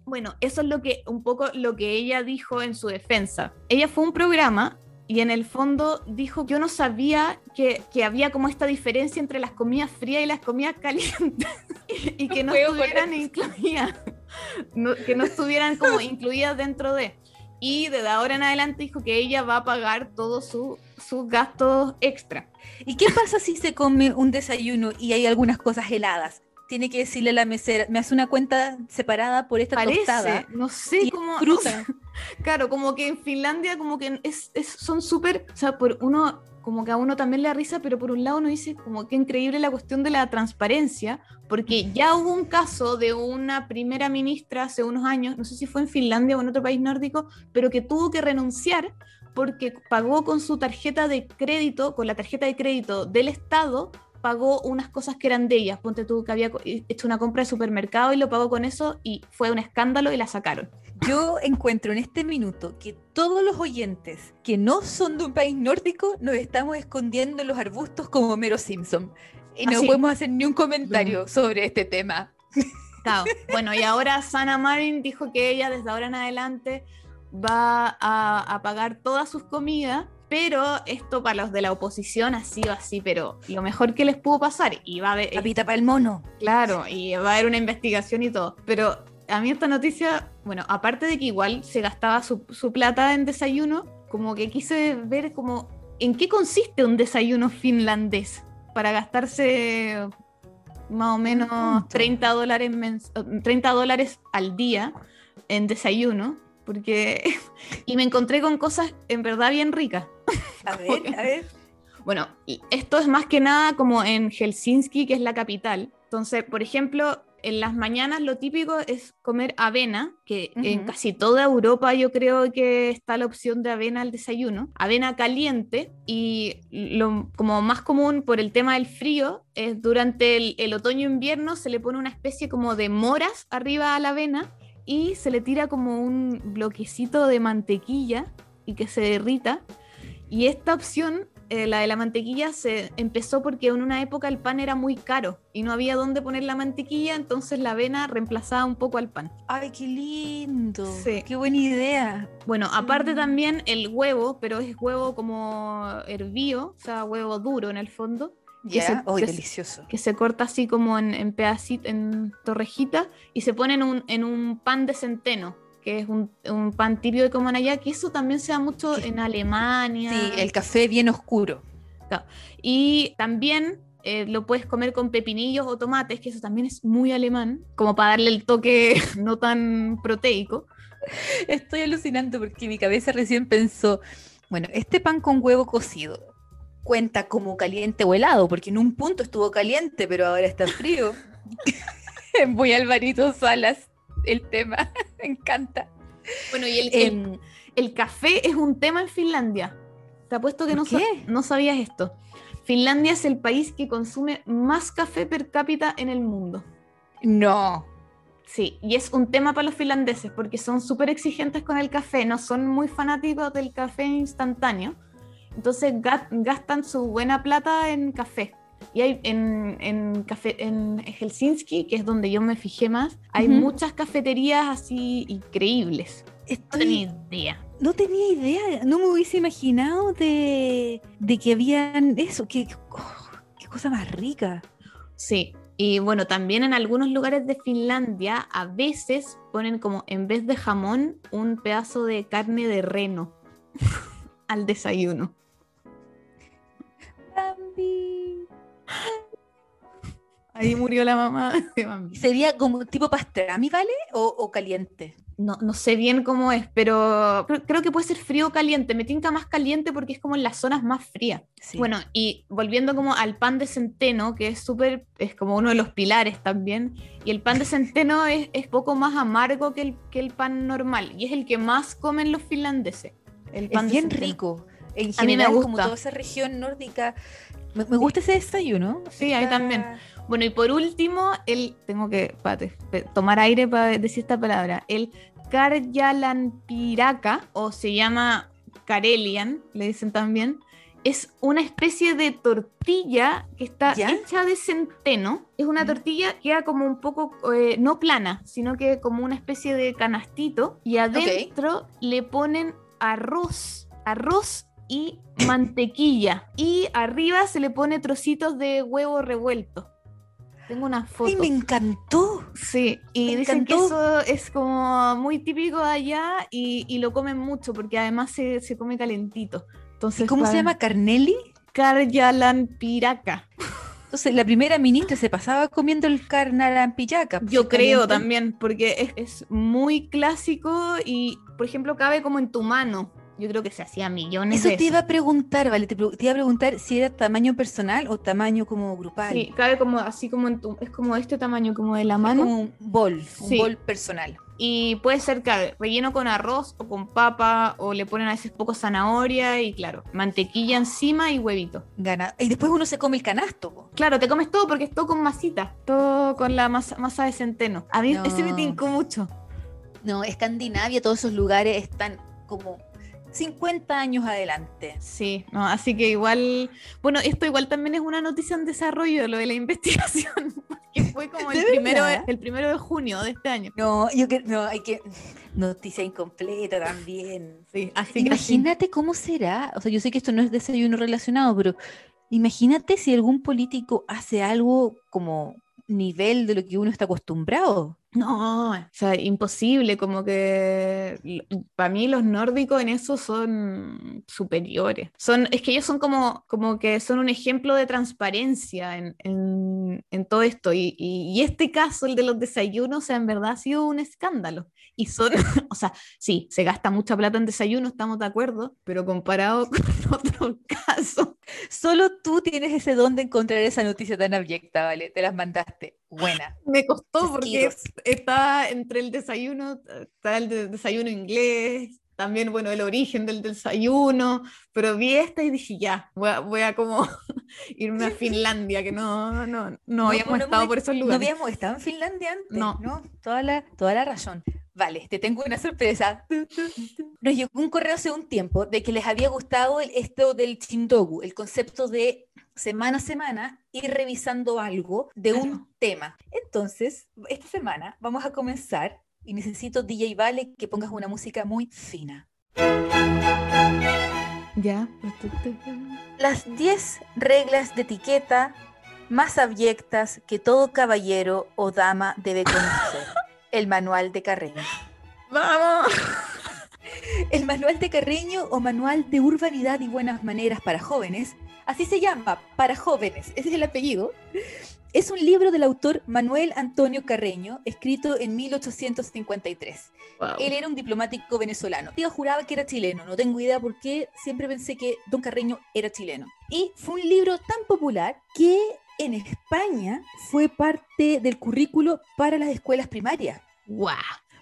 Bueno, eso es lo que un poco lo que ella dijo en su defensa. Ella fue un programa y en el fondo dijo yo no sabía que, que había como esta diferencia entre las comidas frías y las comidas calientes y que no estuvieran incluidas, no- que no estuvieran como incluidas dentro de. Y desde ahora en adelante dijo que ella va a pagar todos su- sus gastos extra. ¿Y qué pasa si se come un desayuno y hay algunas cosas heladas? Tiene que decirle a la mesera, me hace una cuenta separada por esta Parece, tostada. no sé cómo. fruta. Claro, como que en Finlandia como que es, es- son súper, o sea, por uno, como que a uno también le da risa, pero por un lado uno dice como que increíble la cuestión de la transparencia, porque ya hubo un caso de una primera ministra hace unos años, no sé si fue en Finlandia o en otro país nórdico, pero que tuvo que renunciar porque pagó con su tarjeta de crédito, con la tarjeta de crédito del Estado, pagó unas cosas que eran de ellas. Ponte tú que había co- hecho una compra de supermercado y lo pagó con eso y fue un escándalo y la sacaron. Yo encuentro en este minuto que todos los oyentes que no son de un país nórdico nos estamos escondiendo en los arbustos como Mero Simpson. Y no Así. podemos hacer ni un comentario sobre este tema. Claro. Bueno, y ahora Sana Marin dijo que ella desde ahora en adelante va a, a pagar todas sus comidas, pero esto para los de la oposición ha sido así, pero lo mejor que les pudo pasar, y va a haber, Capita para el mono. claro, y va a haber una investigación y todo, pero a mí esta noticia, bueno, aparte de que igual se gastaba su, su plata en desayuno, como que quise ver como en qué consiste un desayuno finlandés para gastarse más o menos punto. 30 dólares, mens- eh, 30 dólares al día en desayuno, porque y me encontré con cosas en verdad bien ricas. A ver, a ver. Bueno, esto es más que nada como en Helsinki, que es la capital. Entonces, por ejemplo, en las mañanas lo típico es comer avena, que en casi toda Europa yo creo que está la opción de avena al desayuno, avena caliente y lo como más común por el tema del frío es durante el, el otoño-invierno se le pone una especie como de moras arriba a la avena y se le tira como un bloquecito de mantequilla y que se derrita. Y esta opción, eh, la de la mantequilla, se empezó porque en una época el pan era muy caro y no había dónde poner la mantequilla, entonces la avena reemplazaba un poco al pan. Ay, qué lindo. Sí. Qué buena idea. Bueno, aparte Mm. también el huevo, pero es huevo como hervido, o sea, huevo duro en el fondo, Ya. que se- delicioso. que se corta así como en, en pedacitos, en torrejitas, y se pone en un, en un pan de centeno, que es un, un pan tibio de coman allá, que eso también se da mucho en Alemania. Sí, el café bien oscuro. Y también eh, lo puedes comer con pepinillos o tomates, que eso también es muy alemán, como para darle el toque no tan proteico. Estoy alucinando porque mi cabeza recién pensó, bueno, este pan con huevo cocido cuenta como caliente o helado, porque en un punto estuvo caliente, pero ahora está frío. Muy Alvarito Salas el tema, me encanta. Bueno, y el, el- Em, el café es un tema en Finlandia. Te apuesto que ¿Por no, no sabías esto. Finlandia es el país que consume más café per cápita en el mundo. no, Sí, y es un tema para los finlandeses porque son súper exigentes con el café, no son muy fanáticos del café instantáneo. Entonces ga- gastan su buena plata en café. Y hay en, en, café, en Helsinki, que es donde yo me fijé más, hay muchas cafeterías así increíbles. No tenía idea. no tenía idea, no me hubiese imaginado de, de que habían eso, que, oh, qué cosa más rica. Sí, y bueno, también en algunos lugares de Finlandia a veces ponen como en vez de jamón un pedazo de carne de reno al desayuno. Ahí murió la mamá de Bambi. ¿Sería como tipo pastrami, vale? ¿O, o caliente? No, no sé bien cómo es, pero creo, creo que puede ser frío o caliente. Me tinca más caliente porque es como en las zonas más frías. Sí. Bueno, y volviendo como al pan de centeno, que es súper, es como uno de los pilares también, y el pan de centeno es, es poco más amargo que el, que el pan normal, y es el que más comen los finlandeses. El pan es de bien centeno. rico. En A mí me general, como gusta. toda esa región nórdica, Me, me gusta ese desayuno. Sí, a mí también. Bueno, y por último, el. Tengo que pate, tomar aire para decir esta palabra. El Karyalanpiraka, o se llama Karelian, le dicen también. Es una especie de tortilla que está ¿Ya? hecha de centeno. Es una tortilla que queda como un poco, eh, no plana, sino que como una especie de canastito. Y adentro le ponen arroz, arroz y mantequilla. Y arriba se le pone trocitos de huevo revuelto. Tengo una foto. ¡Ay, me encantó! Sí, y Me dicen que encantó. eso es como muy típico de allá y, y lo comen mucho porque además se, se come calentito. Entonces, ¿Cómo se llama? ¿Carnelli? Karyalanpiraka. Entonces, la primera ministra se pasaba comiendo el carnarampillaca. pues, Yo creo también, porque es, es muy clásico y, por ejemplo, cabe como en tu mano. Yo creo que se hacía millones Eso de te iba a preguntar, ¿vale? Te, iba a preguntar si era tamaño personal o tamaño como grupal. Sí, cabe como así como en tu, es como este tamaño, como de la Es mano. como un bol, un Sí. bol personal. Y puede ser cabe, relleno con arroz o con papa, o le ponen a veces poco zanahoria y claro, mantequilla encima y huevito. Gana. Y después uno se come el canasto. po. Claro, te comes todo porque es todo con masita, todo con la masa, masa de centeno. A mí ese me No. tincó mucho. No, Escandinavia, todos esos lugares están como 50 años adelante. Sí, no, así que igual, bueno, esto igual también es una noticia en desarrollo, lo de la investigación, porque fue como el ¿De primero, el primero de junio de este año. No, yo que no, hay que noticia incompleta también. Sí, así que sí. Imagínate cómo será. O sea, yo sé que esto no es desayuno relacionado, pero imagínate si algún político hace algo como nivel de lo que uno está acostumbrado. No, o sea, imposible, como que para mí los nórdicos en eso son superiores. Son, es que ellos son como, como que son un ejemplo de transparencia en, en- en todo esto. Y, y- y este caso, el de los desayunos, o sea, en verdad ha sido un escándalo. Y son, o sea, sí, se gasta mucha plata en desayuno, estamos de acuerdo, pero comparado con otros casos. Solo tú tienes ese don de encontrar esa noticia tan abyecta, ¿vale? Te las mandaste. Buena. Me costó porque Chasquidos. está entre el desayuno, está el de- desayuno inglés, también, bueno, el origen del desayuno, pero vi esta y dije, ya, voy a, voy a como irme a Finlandia, que no, no, no, habíamos no, estado no, por esos No lugares. habíamos estado en Finlandia antes, No. ¿no? Toda la, toda la razón. Vale, te tengo una sorpresa. Nos llegó un correo hace un tiempo de que les había gustado el, esto del chindogu, el concepto de semana a semana ir revisando algo de un tema. Entonces, esta semana vamos a comenzar y necesito DJ Vale que pongas una música muy fina. Ya. Las 10 reglas de etiqueta más abyectas que todo caballero o dama debe conocer. El manual de Carreño. ¡Vamos! El manual de Carreño o manual de urbanidad y buenas maneras para jóvenes, así se llama, para jóvenes, ese es el apellido. Es un libro del autor Manuel Antonio Carreño, escrito en 1853. Wow. Él era un diplomático venezolano. Yo juraba que era chileno, no tengo idea por qué, siempre pensé que Don Carreño era chileno. Y fue un libro tan popular que en España fue parte del currículo para las escuelas primarias. Guau.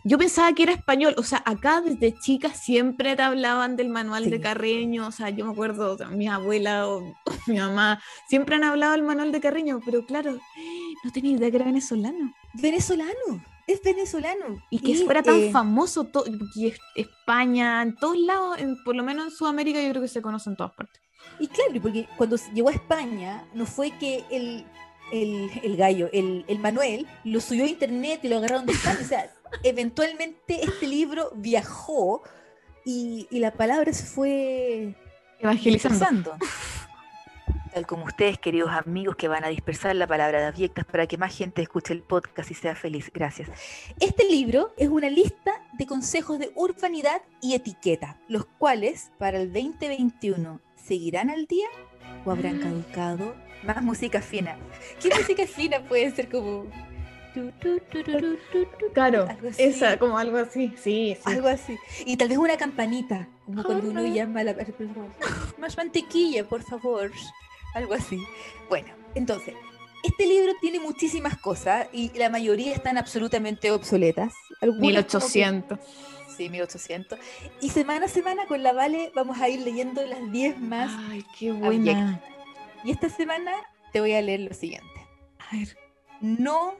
Yo pensaba que era español, o sea, acá desde chica siempre te hablaban del manual Sí. de Carreño, o sea, yo me acuerdo, o sea, mi abuela o, mi mamá siempre han hablado del manual de Carreño, pero claro, no tenía idea que era venezolano. Venezolano, es venezolano. Y que fuera tan eh, famoso, to- porque es- España, en todos lados, en- por lo menos en Sudamérica, yo creo que se conoce en todas partes. Y claro, porque cuando llegó a España, no fue que el, el, el gallo, el, el Manuel, lo subió a internet y lo agarraron de España. O sea, eventualmente este libro viajó y, y la palabra se fue Evangelizando. dispersando. Tal como ustedes, queridos amigos, que van a dispersar la palabra de abyectas para que más gente escuche el podcast y sea feliz. Gracias. Este libro es una lista de consejos de urbanidad y etiqueta, los cuales para el 2021 seguirán al día o habrán caducado. Más música fina. ¿Qué música fina puede ser como... Claro, esa, como algo así, sí, sí. algo así. Y tal vez una campanita, como cuando uno llama a la. Más mantequilla, por favor. Algo así. Bueno, entonces, este libro tiene muchísimas cosas y la mayoría están absolutamente obsoletas. Algunas como que- 1800. Sí, 1800. Y semana a semana con la Vale vamos a ir leyendo las 10 más Ay, qué buena. Y esta semana te voy a leer lo siguiente. A ver. No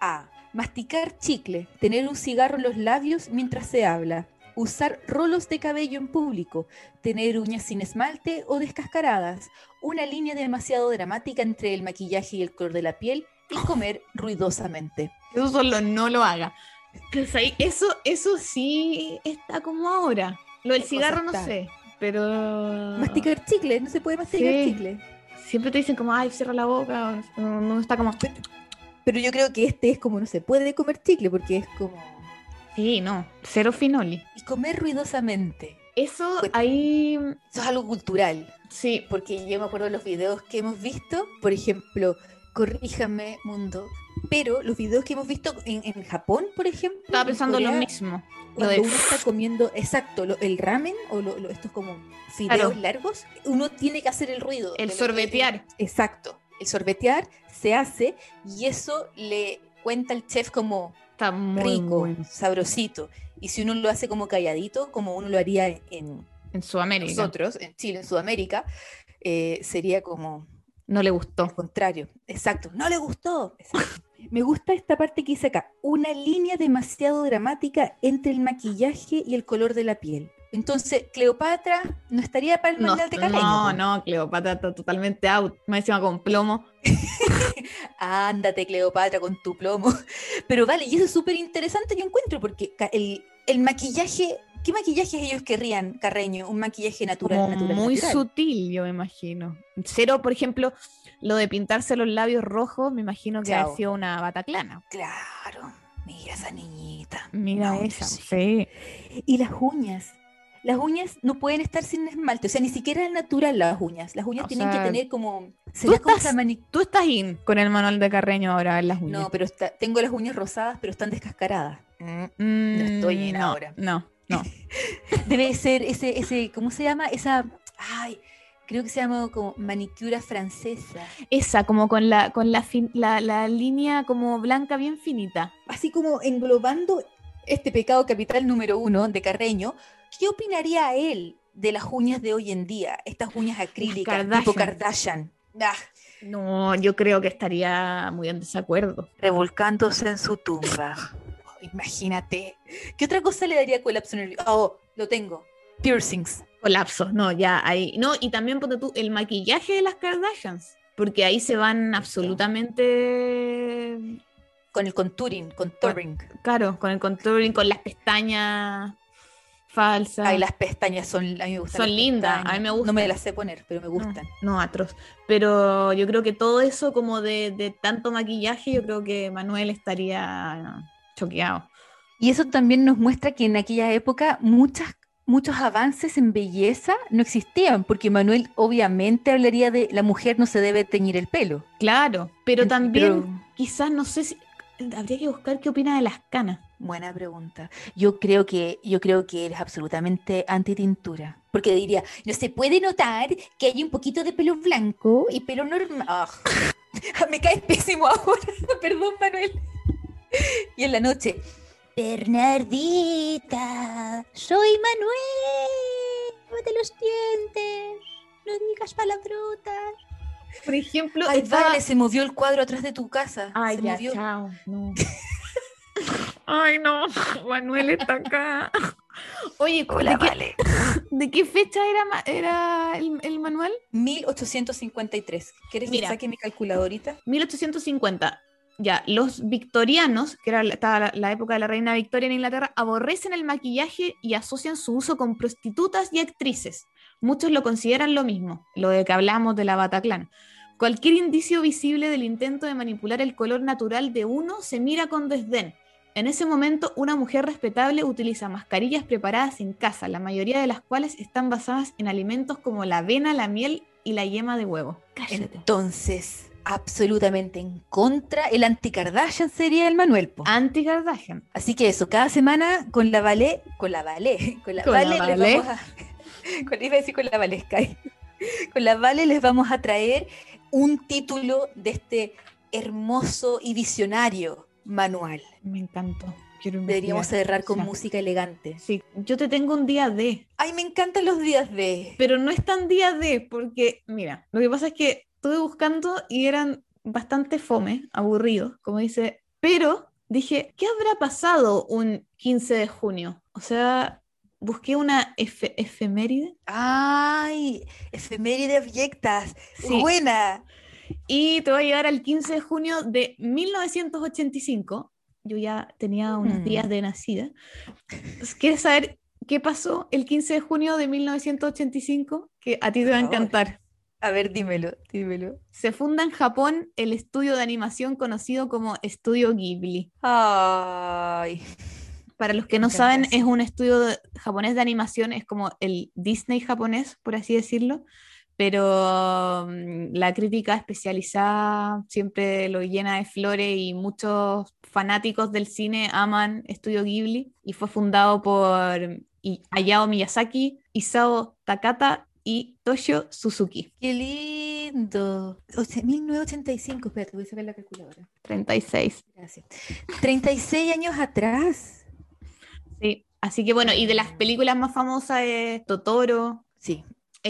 a masticar chicle, tener un cigarro en los labios mientras se habla, usar rolos de cabello en público, tener uñas sin esmalte o descascaradas, una línea demasiado dramática entre el maquillaje y el color de la piel y comer ruidosamente. Eso solo no lo haga. Pues ahí, eso, eso sí está como ahora. Lo del ¿Qué cosa cigarro no sé, pero... Masticar chicle, no se puede masticar Sí. chicle. Siempre te dicen como, ay, cierra la boca, no, no está como... Pero yo creo que este es como no se puede comer chicle porque es como... Sí, no, cero finoli. Y comer ruidosamente. Eso Pues- ahí, Eso es algo cultural. sí, Porque yo me acuerdo de los videos que hemos visto, por ejemplo, corríjame mundo, pero los videos que hemos visto en, en Japón, por ejemplo, estaba en pensando lo mismo. Lo Cuando de... uno está comiendo, exacto, lo- el ramen o lo- lo- estos como fideos Claro. largos, uno tiene que hacer el ruido. El que- sorbetear. exacto. El sorbetear se hace y eso le cuenta el chef como Está muy, rico, sabrosito. Y si uno lo hace como calladito, como uno lo haría en En Sudamérica. nosotros, en Chile, en Sudamérica, eh, sería como No le gustó. al contrario. Exacto, no le gustó. Exacto. Me gusta esta parte que dice acá, una línea demasiado dramática entre el maquillaje y el color de la piel. Entonces, Cleopatra no estaría para el No, de Carreño. no, no, Cleopatra está totalmente out. Más encima con plomo. Ándate, Cleopatra, con tu plomo. Pero vale, y eso es súper interesante, yo encuentro, porque el, el maquillaje, ¿qué maquillajes ellos querrían, Carreño? Un maquillaje natural, Como natural, muy natural. sutil, yo me imagino. Cero, por ejemplo, lo de pintarse los labios rojos, me imagino que ha Chao. sido una bataclana. Claro, mira esa niñita. Mira No, esa. sí. Sí. Y las uñas. Las uñas no pueden estar sin esmalte, o sea, ni siquiera es natural las uñas. Las uñas O tienen sea, que tener como... ¿será como estás- Tú estás in con el manual de Carreño ahora en las uñas. No, pero está- tengo las uñas rosadas, pero están descascaradas. Mm, estoy in no, ahora. No, no. Debe ser ese, ese, ¿cómo se llama? Esa, ay, creo que se llama como manicura francesa. Esa, como con la, con la, fin- la, la línea como blanca bien finita. Así como englobando este pecado capital número uno de Carreño, ¿qué opinaría él de las uñas de hoy en día? Estas uñas acrílicas, tipo Kardashian. Kardashian. Ah, No, yo creo que estaría muy en desacuerdo. revolcándose en su tumba. Imagínate. ¿Qué otra cosa le daría colapso en el... Oh, lo tengo. Piercings. Colapso, no, ya ahí. No, y también ponte tú el maquillaje de las Kardashians. Porque ahí se van absolutamente. Con el contouring, contouring. Claro, con el contouring, con las pestañas falsas. Ay, las pestañas son... A mí me gustan Son lindas, a mí me No gustan. me las sé poner, pero me No, gustan. No, atroz. Pero yo creo que todo eso, como de, de tanto maquillaje, yo creo que Manuel estaría choqueado. Y eso también nos muestra que en aquella época muchas, muchos avances en belleza no existían, porque Manuel obviamente hablaría de la mujer no se debe teñir el pelo. Claro, pero también pero- quizás no sé si habría que buscar qué opina de las canas. Buena pregunta. Yo creo que yo creo que eres absolutamente anti-tintura, porque diría, no se puede notar que hay un poquito de pelo blanco y pelo normal. Ah, me cae pésimo ahora. Perdón, Manuel. Y en la noche, Bernardita, soy Manuel. Lávate los dientes. No digas palabrotas. Por ejemplo, Ay, estaba- vale, se movió el cuadro atrás de tu casa. Ay, se ya, movió. chao. No. Ay, no, Manuel está acá. Oye, Hola, ¿de, qué, vale. de qué fecha era, era el, el manual? 1853. ¿Quieres Mira. que saque mi calculadorita? 1850. Ya, los victorianos, que era la, estaba la, la época de la reina Victoria en Inglaterra, aborrecen el maquillaje y asocian su uso con prostitutas y actrices. Muchos lo consideran lo mismo, lo de que hablamos de la Bataclan. Cualquier indicio visible del intento de manipular el color natural de uno se mira con desdén. En ese momento, una mujer respetable utiliza mascarillas preparadas en casa, la mayoría de las cuales están basadas en alimentos como la avena, la miel y la yema de huevo. Cállate. Entonces, absolutamente en contra, el anti-Kardashian sería el Manuel. po. Anti-Kardashian. Así que eso, cada semana con la Vale, con la Vale, con la Con la Vale, les Vale. vamos a, con, iba a decir con la Vale Sky. Con la Vale les vamos a traer un título de este hermoso y visionario manual. Me encantó. Quiero Deberíamos cerrar con música elegante. Sí, yo te tengo un día de, Ay, me encantan los días de... pero no es tan día de, porque, mira, lo que pasa es que estuve buscando y eran bastante fome, aburridos, como dice, pero dije, ¿qué habrá pasado un 15 de junio? O sea, busqué una efe- efeméride Ay, efeméride abyectas. Sí. Buena. y te voy a llegar al 15 de junio de 1985. Yo ya tenía unos Mm. días de nacida. ¿Quieres saber qué pasó el 15 de junio de 1985? Que a ti te va a encantar. A ver, dímelo, dímelo. Se funda en Japón el estudio de animación conocido como Estudio Ghibli. Ay, Para los que no saben, es un estudio de- japonés de animación, es como el Disney japonés, por así decirlo, pero mm, la crítica especializada siempre lo llena de flores y muchos fanáticos del cine aman Estudio Ghibli y fue fundado por I- Hayao Miyazaki, Isao Takata y Toshio Suzuki, qué lindo. O sea, 1985, espérate, voy a sacar la calculadora. 36. Gracias. 36 años atrás. Sí. Así que bueno, y de las películas más famosas es Totoro. Sí,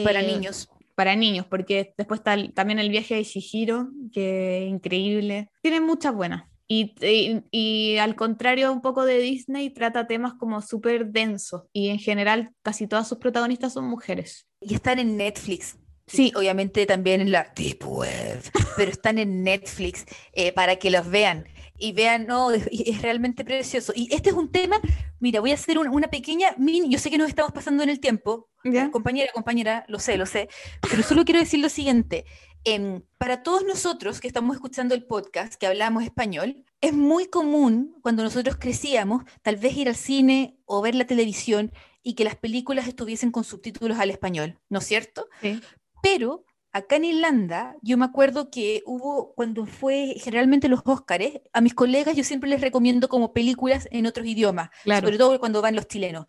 para eh, niños. para niños, porque después está también el viaje de Shihiro, que es increíble. Tiene muchas buenas. Y, y- y al contrario un poco de Disney, trata temas como súper densos. Y en general casi todas sus protagonistas son mujeres. Y están en Netflix. Sí. Obviamente también en la Deep Web, pero están en Netflix eh, para que los vean. Y vean, no, es, es realmente precioso. Y este es un tema, mira, voy a hacer un- una pequeña mini, yo sé que nos estamos pasando en el tiempo, ¿Ya? compañera, compañera, lo sé, lo sé, pero solo quiero decir lo siguiente. Em, para todos nosotros que estamos escuchando el podcast, que hablamos español, es muy común cuando nosotros crecíamos, tal vez ir al cine o ver la televisión y que las películas estuviesen con subtítulos al español, ¿no es cierto? Sí. Pero acá en Irlanda, yo me acuerdo que hubo, cuando fue generalmente los Óscares, a mis colegas yo siempre les recomiendo como películas en otros idiomas, Claro. sobre todo cuando van los chilenos.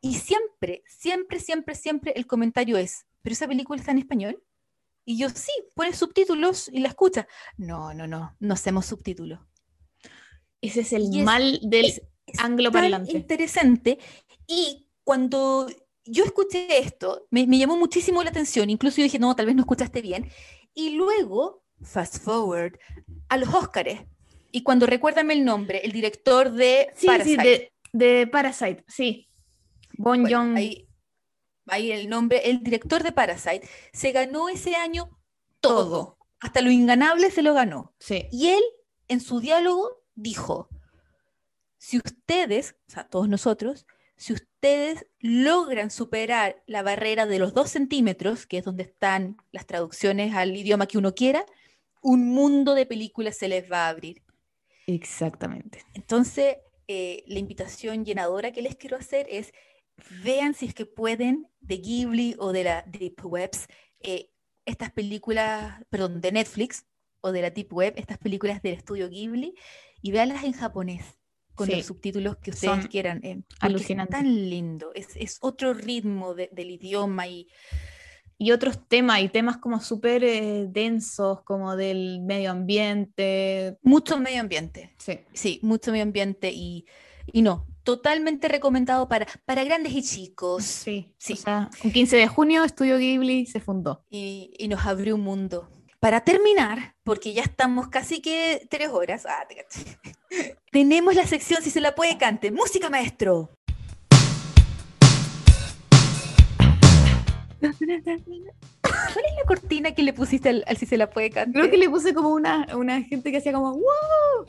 Y siempre, siempre, siempre, siempre el comentario es, ¿pero esa película está en español? Y yo, sí, pones subtítulos y la escuchas. No, no, no, no hacemos subtítulos. Ese es el Y es- mal del es- es angloparlante. interesante. Y cuando yo escuché esto, me, me llamó muchísimo la atención. Incluso yo dije, no, tal vez no escuchaste bien. Y luego, fast forward, a los Óscares. Y cuando recuérdame el nombre, el director de Sí, sí, Parasite. de, de Parasite, sí. Bon Bueno, ahí, ahí el nombre, el director de Parasite, se ganó ese año todo. Hasta lo inganable se lo ganó. Sí. Y él, en su diálogo, dijo, si ustedes, o sea, todos nosotros, si ustedes logran superar la barrera de los dos centímetros, que es donde están las traducciones al idioma que uno quiera, un mundo de películas se les va a abrir. Exactamente. Entonces, eh, la invitación llenadora que les quiero hacer es, vean si es que pueden de Ghibli o de la Deep Webs, eh, estas películas, perdón, de Netflix o de la Deep Web, estas películas del estudio Ghibli, y véanlas en japonés, con Sí. los subtítulos que ustedes Son quieran. eh, porque alucinantes. Es tan lindo, es, es otro ritmo de- del idioma y y otros temas, y temas como súper eh, densos, como del medio ambiente. mucho medio ambiente. Sí. Sí, mucho medio ambiente y, y no, totalmente recomendado para, para grandes y chicos. Sí, Sí. O sea, un 15 de junio, Estudio Ghibli se fundó. y, y nos abrió un mundo. Para terminar, porque ya estamos casi que tres horas, ah, te tenemos la sección Si se la puede cante. Música maestro. ¿Cuál es la cortina que le pusiste al, al Si se la puede cante? Creo que le puse como una, una gente que hacía como ¡Wow!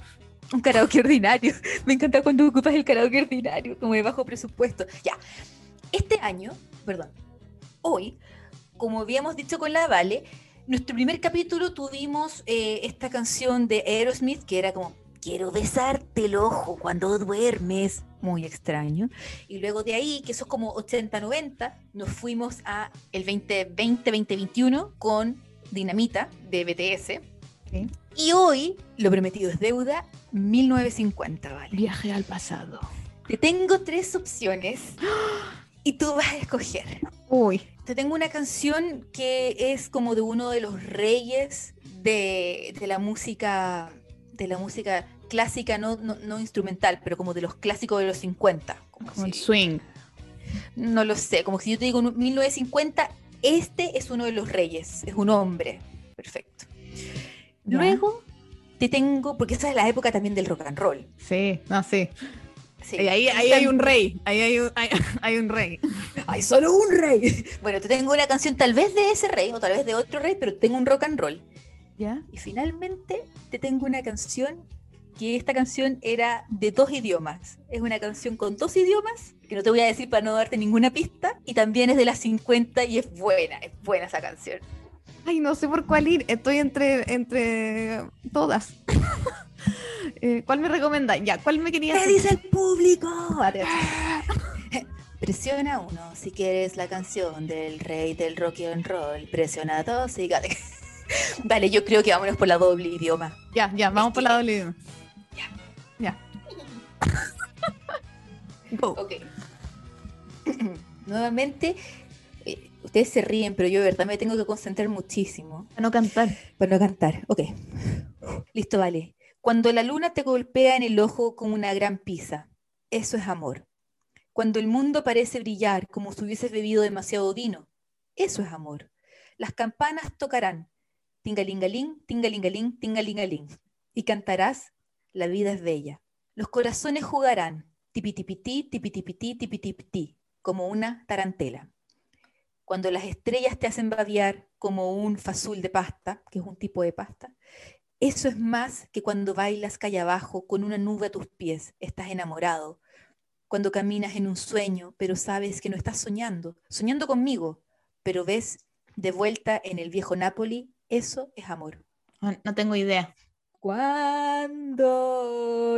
Un karaoke ordinario. Me encanta cuando ocupas el karaoke ordinario, como de bajo presupuesto. Ya. Este año, perdón, hoy, como habíamos dicho con la Vale, nuestro primer capítulo tuvimos eh, esta canción de Aerosmith que era como Quiero besarte el ojo cuando duermes. Muy extraño. Y luego de ahí, que eso es como 80-90, nos fuimos a el 2020-2021 con Dinamita de BTS. Sí. Y hoy, lo prometido es deuda, 1950, ¿vale? Viaje al pasado. Te tengo tres opciones y tú vas a escoger. Uy, Te tengo una canción que es como de uno de los reyes de, de la música de la música clásica, no, no, no instrumental, pero como de los clásicos de los 50. Como como el swing. no lo sé, como si yo te digo 1950, este es uno de los reyes, es un hombre. perfecto. Ya. Luego te tengo, porque esa es la época también del rock and roll. Sí, no, sí. Sí. Ahí, ahí, ahí hay un rey. Ahí hay un, hay, hay un rey. Hay solo un rey. Bueno, te tengo una canción tal vez de ese rey o tal vez de otro rey, pero tengo un rock and roll. ¿Ya? Y finalmente te tengo una canción que esta canción era de dos idiomas. Es una canción con dos idiomas, que no te voy a decir para no darte ninguna pista, y también es de las 50 y es buena, es buena esa canción. Ay, no sé por cuál ir. Estoy entre, entre todas. Eh, ¿Cuál me recomendáis? Ya, ¿cuál me querías ¿Qué dice el público? Presiona uno si quieres la canción del rey del rock and roll. Presiona dos y gane. Vale, yo creo que vámonos por la doble idioma. Ya, ya, vamos por la doble. idioma. Ya. Ya. Go. Ok. Nuevamente, eh, ustedes se ríen, pero yo de verdad me tengo que concentrar muchísimo A no cantar. para no cantar. Ok. Listo, vale. Cuando la luna te golpea en el ojo con una gran pizza, eso es amor. Cuando el mundo parece brillar como si hubieses bebido demasiado vino, eso es amor. Las campanas tocarán, tingalingalín, tingalingalín, tingalingalín, y cantarás, la vida es bella. Los corazones jugarán, tipitipití, tipitipití, tipitipití, como una tarantela. Cuando las estrellas te hacen babear como un fazul de pasta, que es un tipo de pasta, eso es más que cuando bailas calle abajo con una nube a tus pies, estás enamorado. Cuando caminas en un sueño, pero sabes que no estás soñando, soñando conmigo, pero ves de vuelta en el viejo Napoli, eso es amor. No tengo idea. Cuando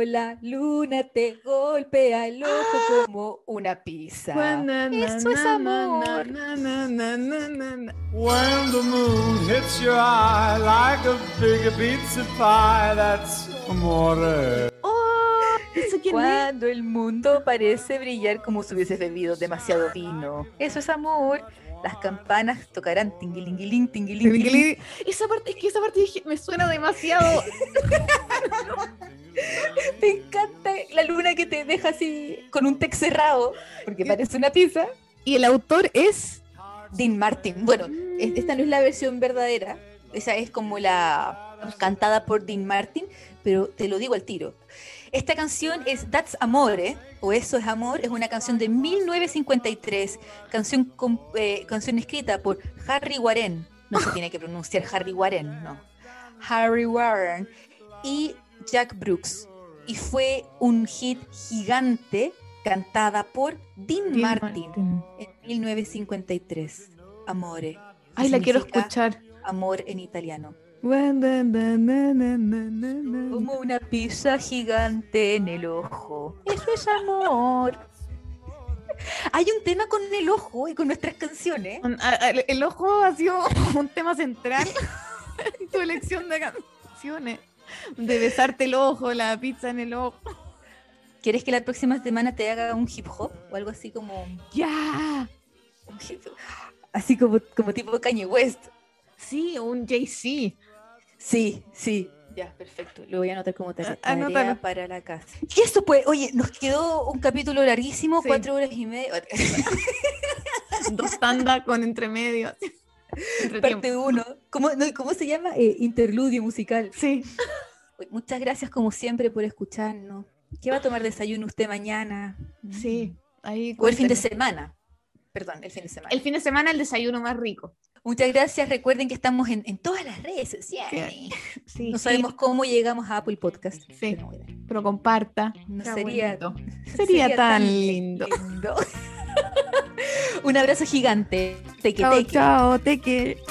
la luna te golpea el ojo como una pizza. Eso es amor. When the moon hits your eye like a big pizza pie, that's amore. Cuando el mundo parece brillar como si hubieses bebido demasiado vino. Eso es amor. Las campanas tocarán tinguilinguilín, tinguilinguilín. Esa parte, es que esa parte dije, me suena demasiado. Me encanta la luna que te deja así con un tex cerrado, porque parece una pizza. Y el autor es. Dean Martin. Bueno, es- esta no es la versión verdadera. Esa es como la cantada por Dean Martin, pero te lo digo al tiro. Esta canción es That's Amore, o Eso es Amor, es una canción de 1953, canción, eh, canción escrita por Harry Warren, no se tiene que pronunciar Harry Warren, no, Harry Warren y Jack Brooks. Y fue un hit gigante cantada por Dean, Martin, en 1953. Amore. Ay, la quiero escuchar. Amor en italiano. Como una pizza gigante en el ojo. Eso es amor. Hay un tema con el ojo y con nuestras canciones. El ojo ha sido un tema central en tu elección de canciones. De besarte el ojo, la pizza en el ojo. ¿Quieres que la próxima semana te haga un hip hop? O algo así como. ¡Ya! un hip- Así como, como tipo Kanye West. Sí, un Jay-Z. Sí, sí. Ya, perfecto. Lo voy a anotar como tarea, Ah, anótalo. para la casa. Y eso pues, oye, nos quedó un capítulo larguísimo, Sí. cuatro horas y media. Dos tandas con entremedio. Entretiempo. Parte uno. ¿Cómo, no, ¿Cómo se llama? Eh, interludio musical. Sí. Muchas gracias como siempre por escucharnos. ¿Qué va a tomar desayuno usted mañana? Sí. Ahí O el fin de semana. Perdón, el fin de semana. El fin de semana el desayuno más rico. Muchas gracias. Recuerden que estamos en, en todas las redes sociales. Sí, No sí, sabemos cómo llegamos a Apple Podcast. Sí. pero comparta. No sería- bonito. Sería, tan lindo. lindo. Un abrazo gigante. Teque, Chao, teque. chao, te que.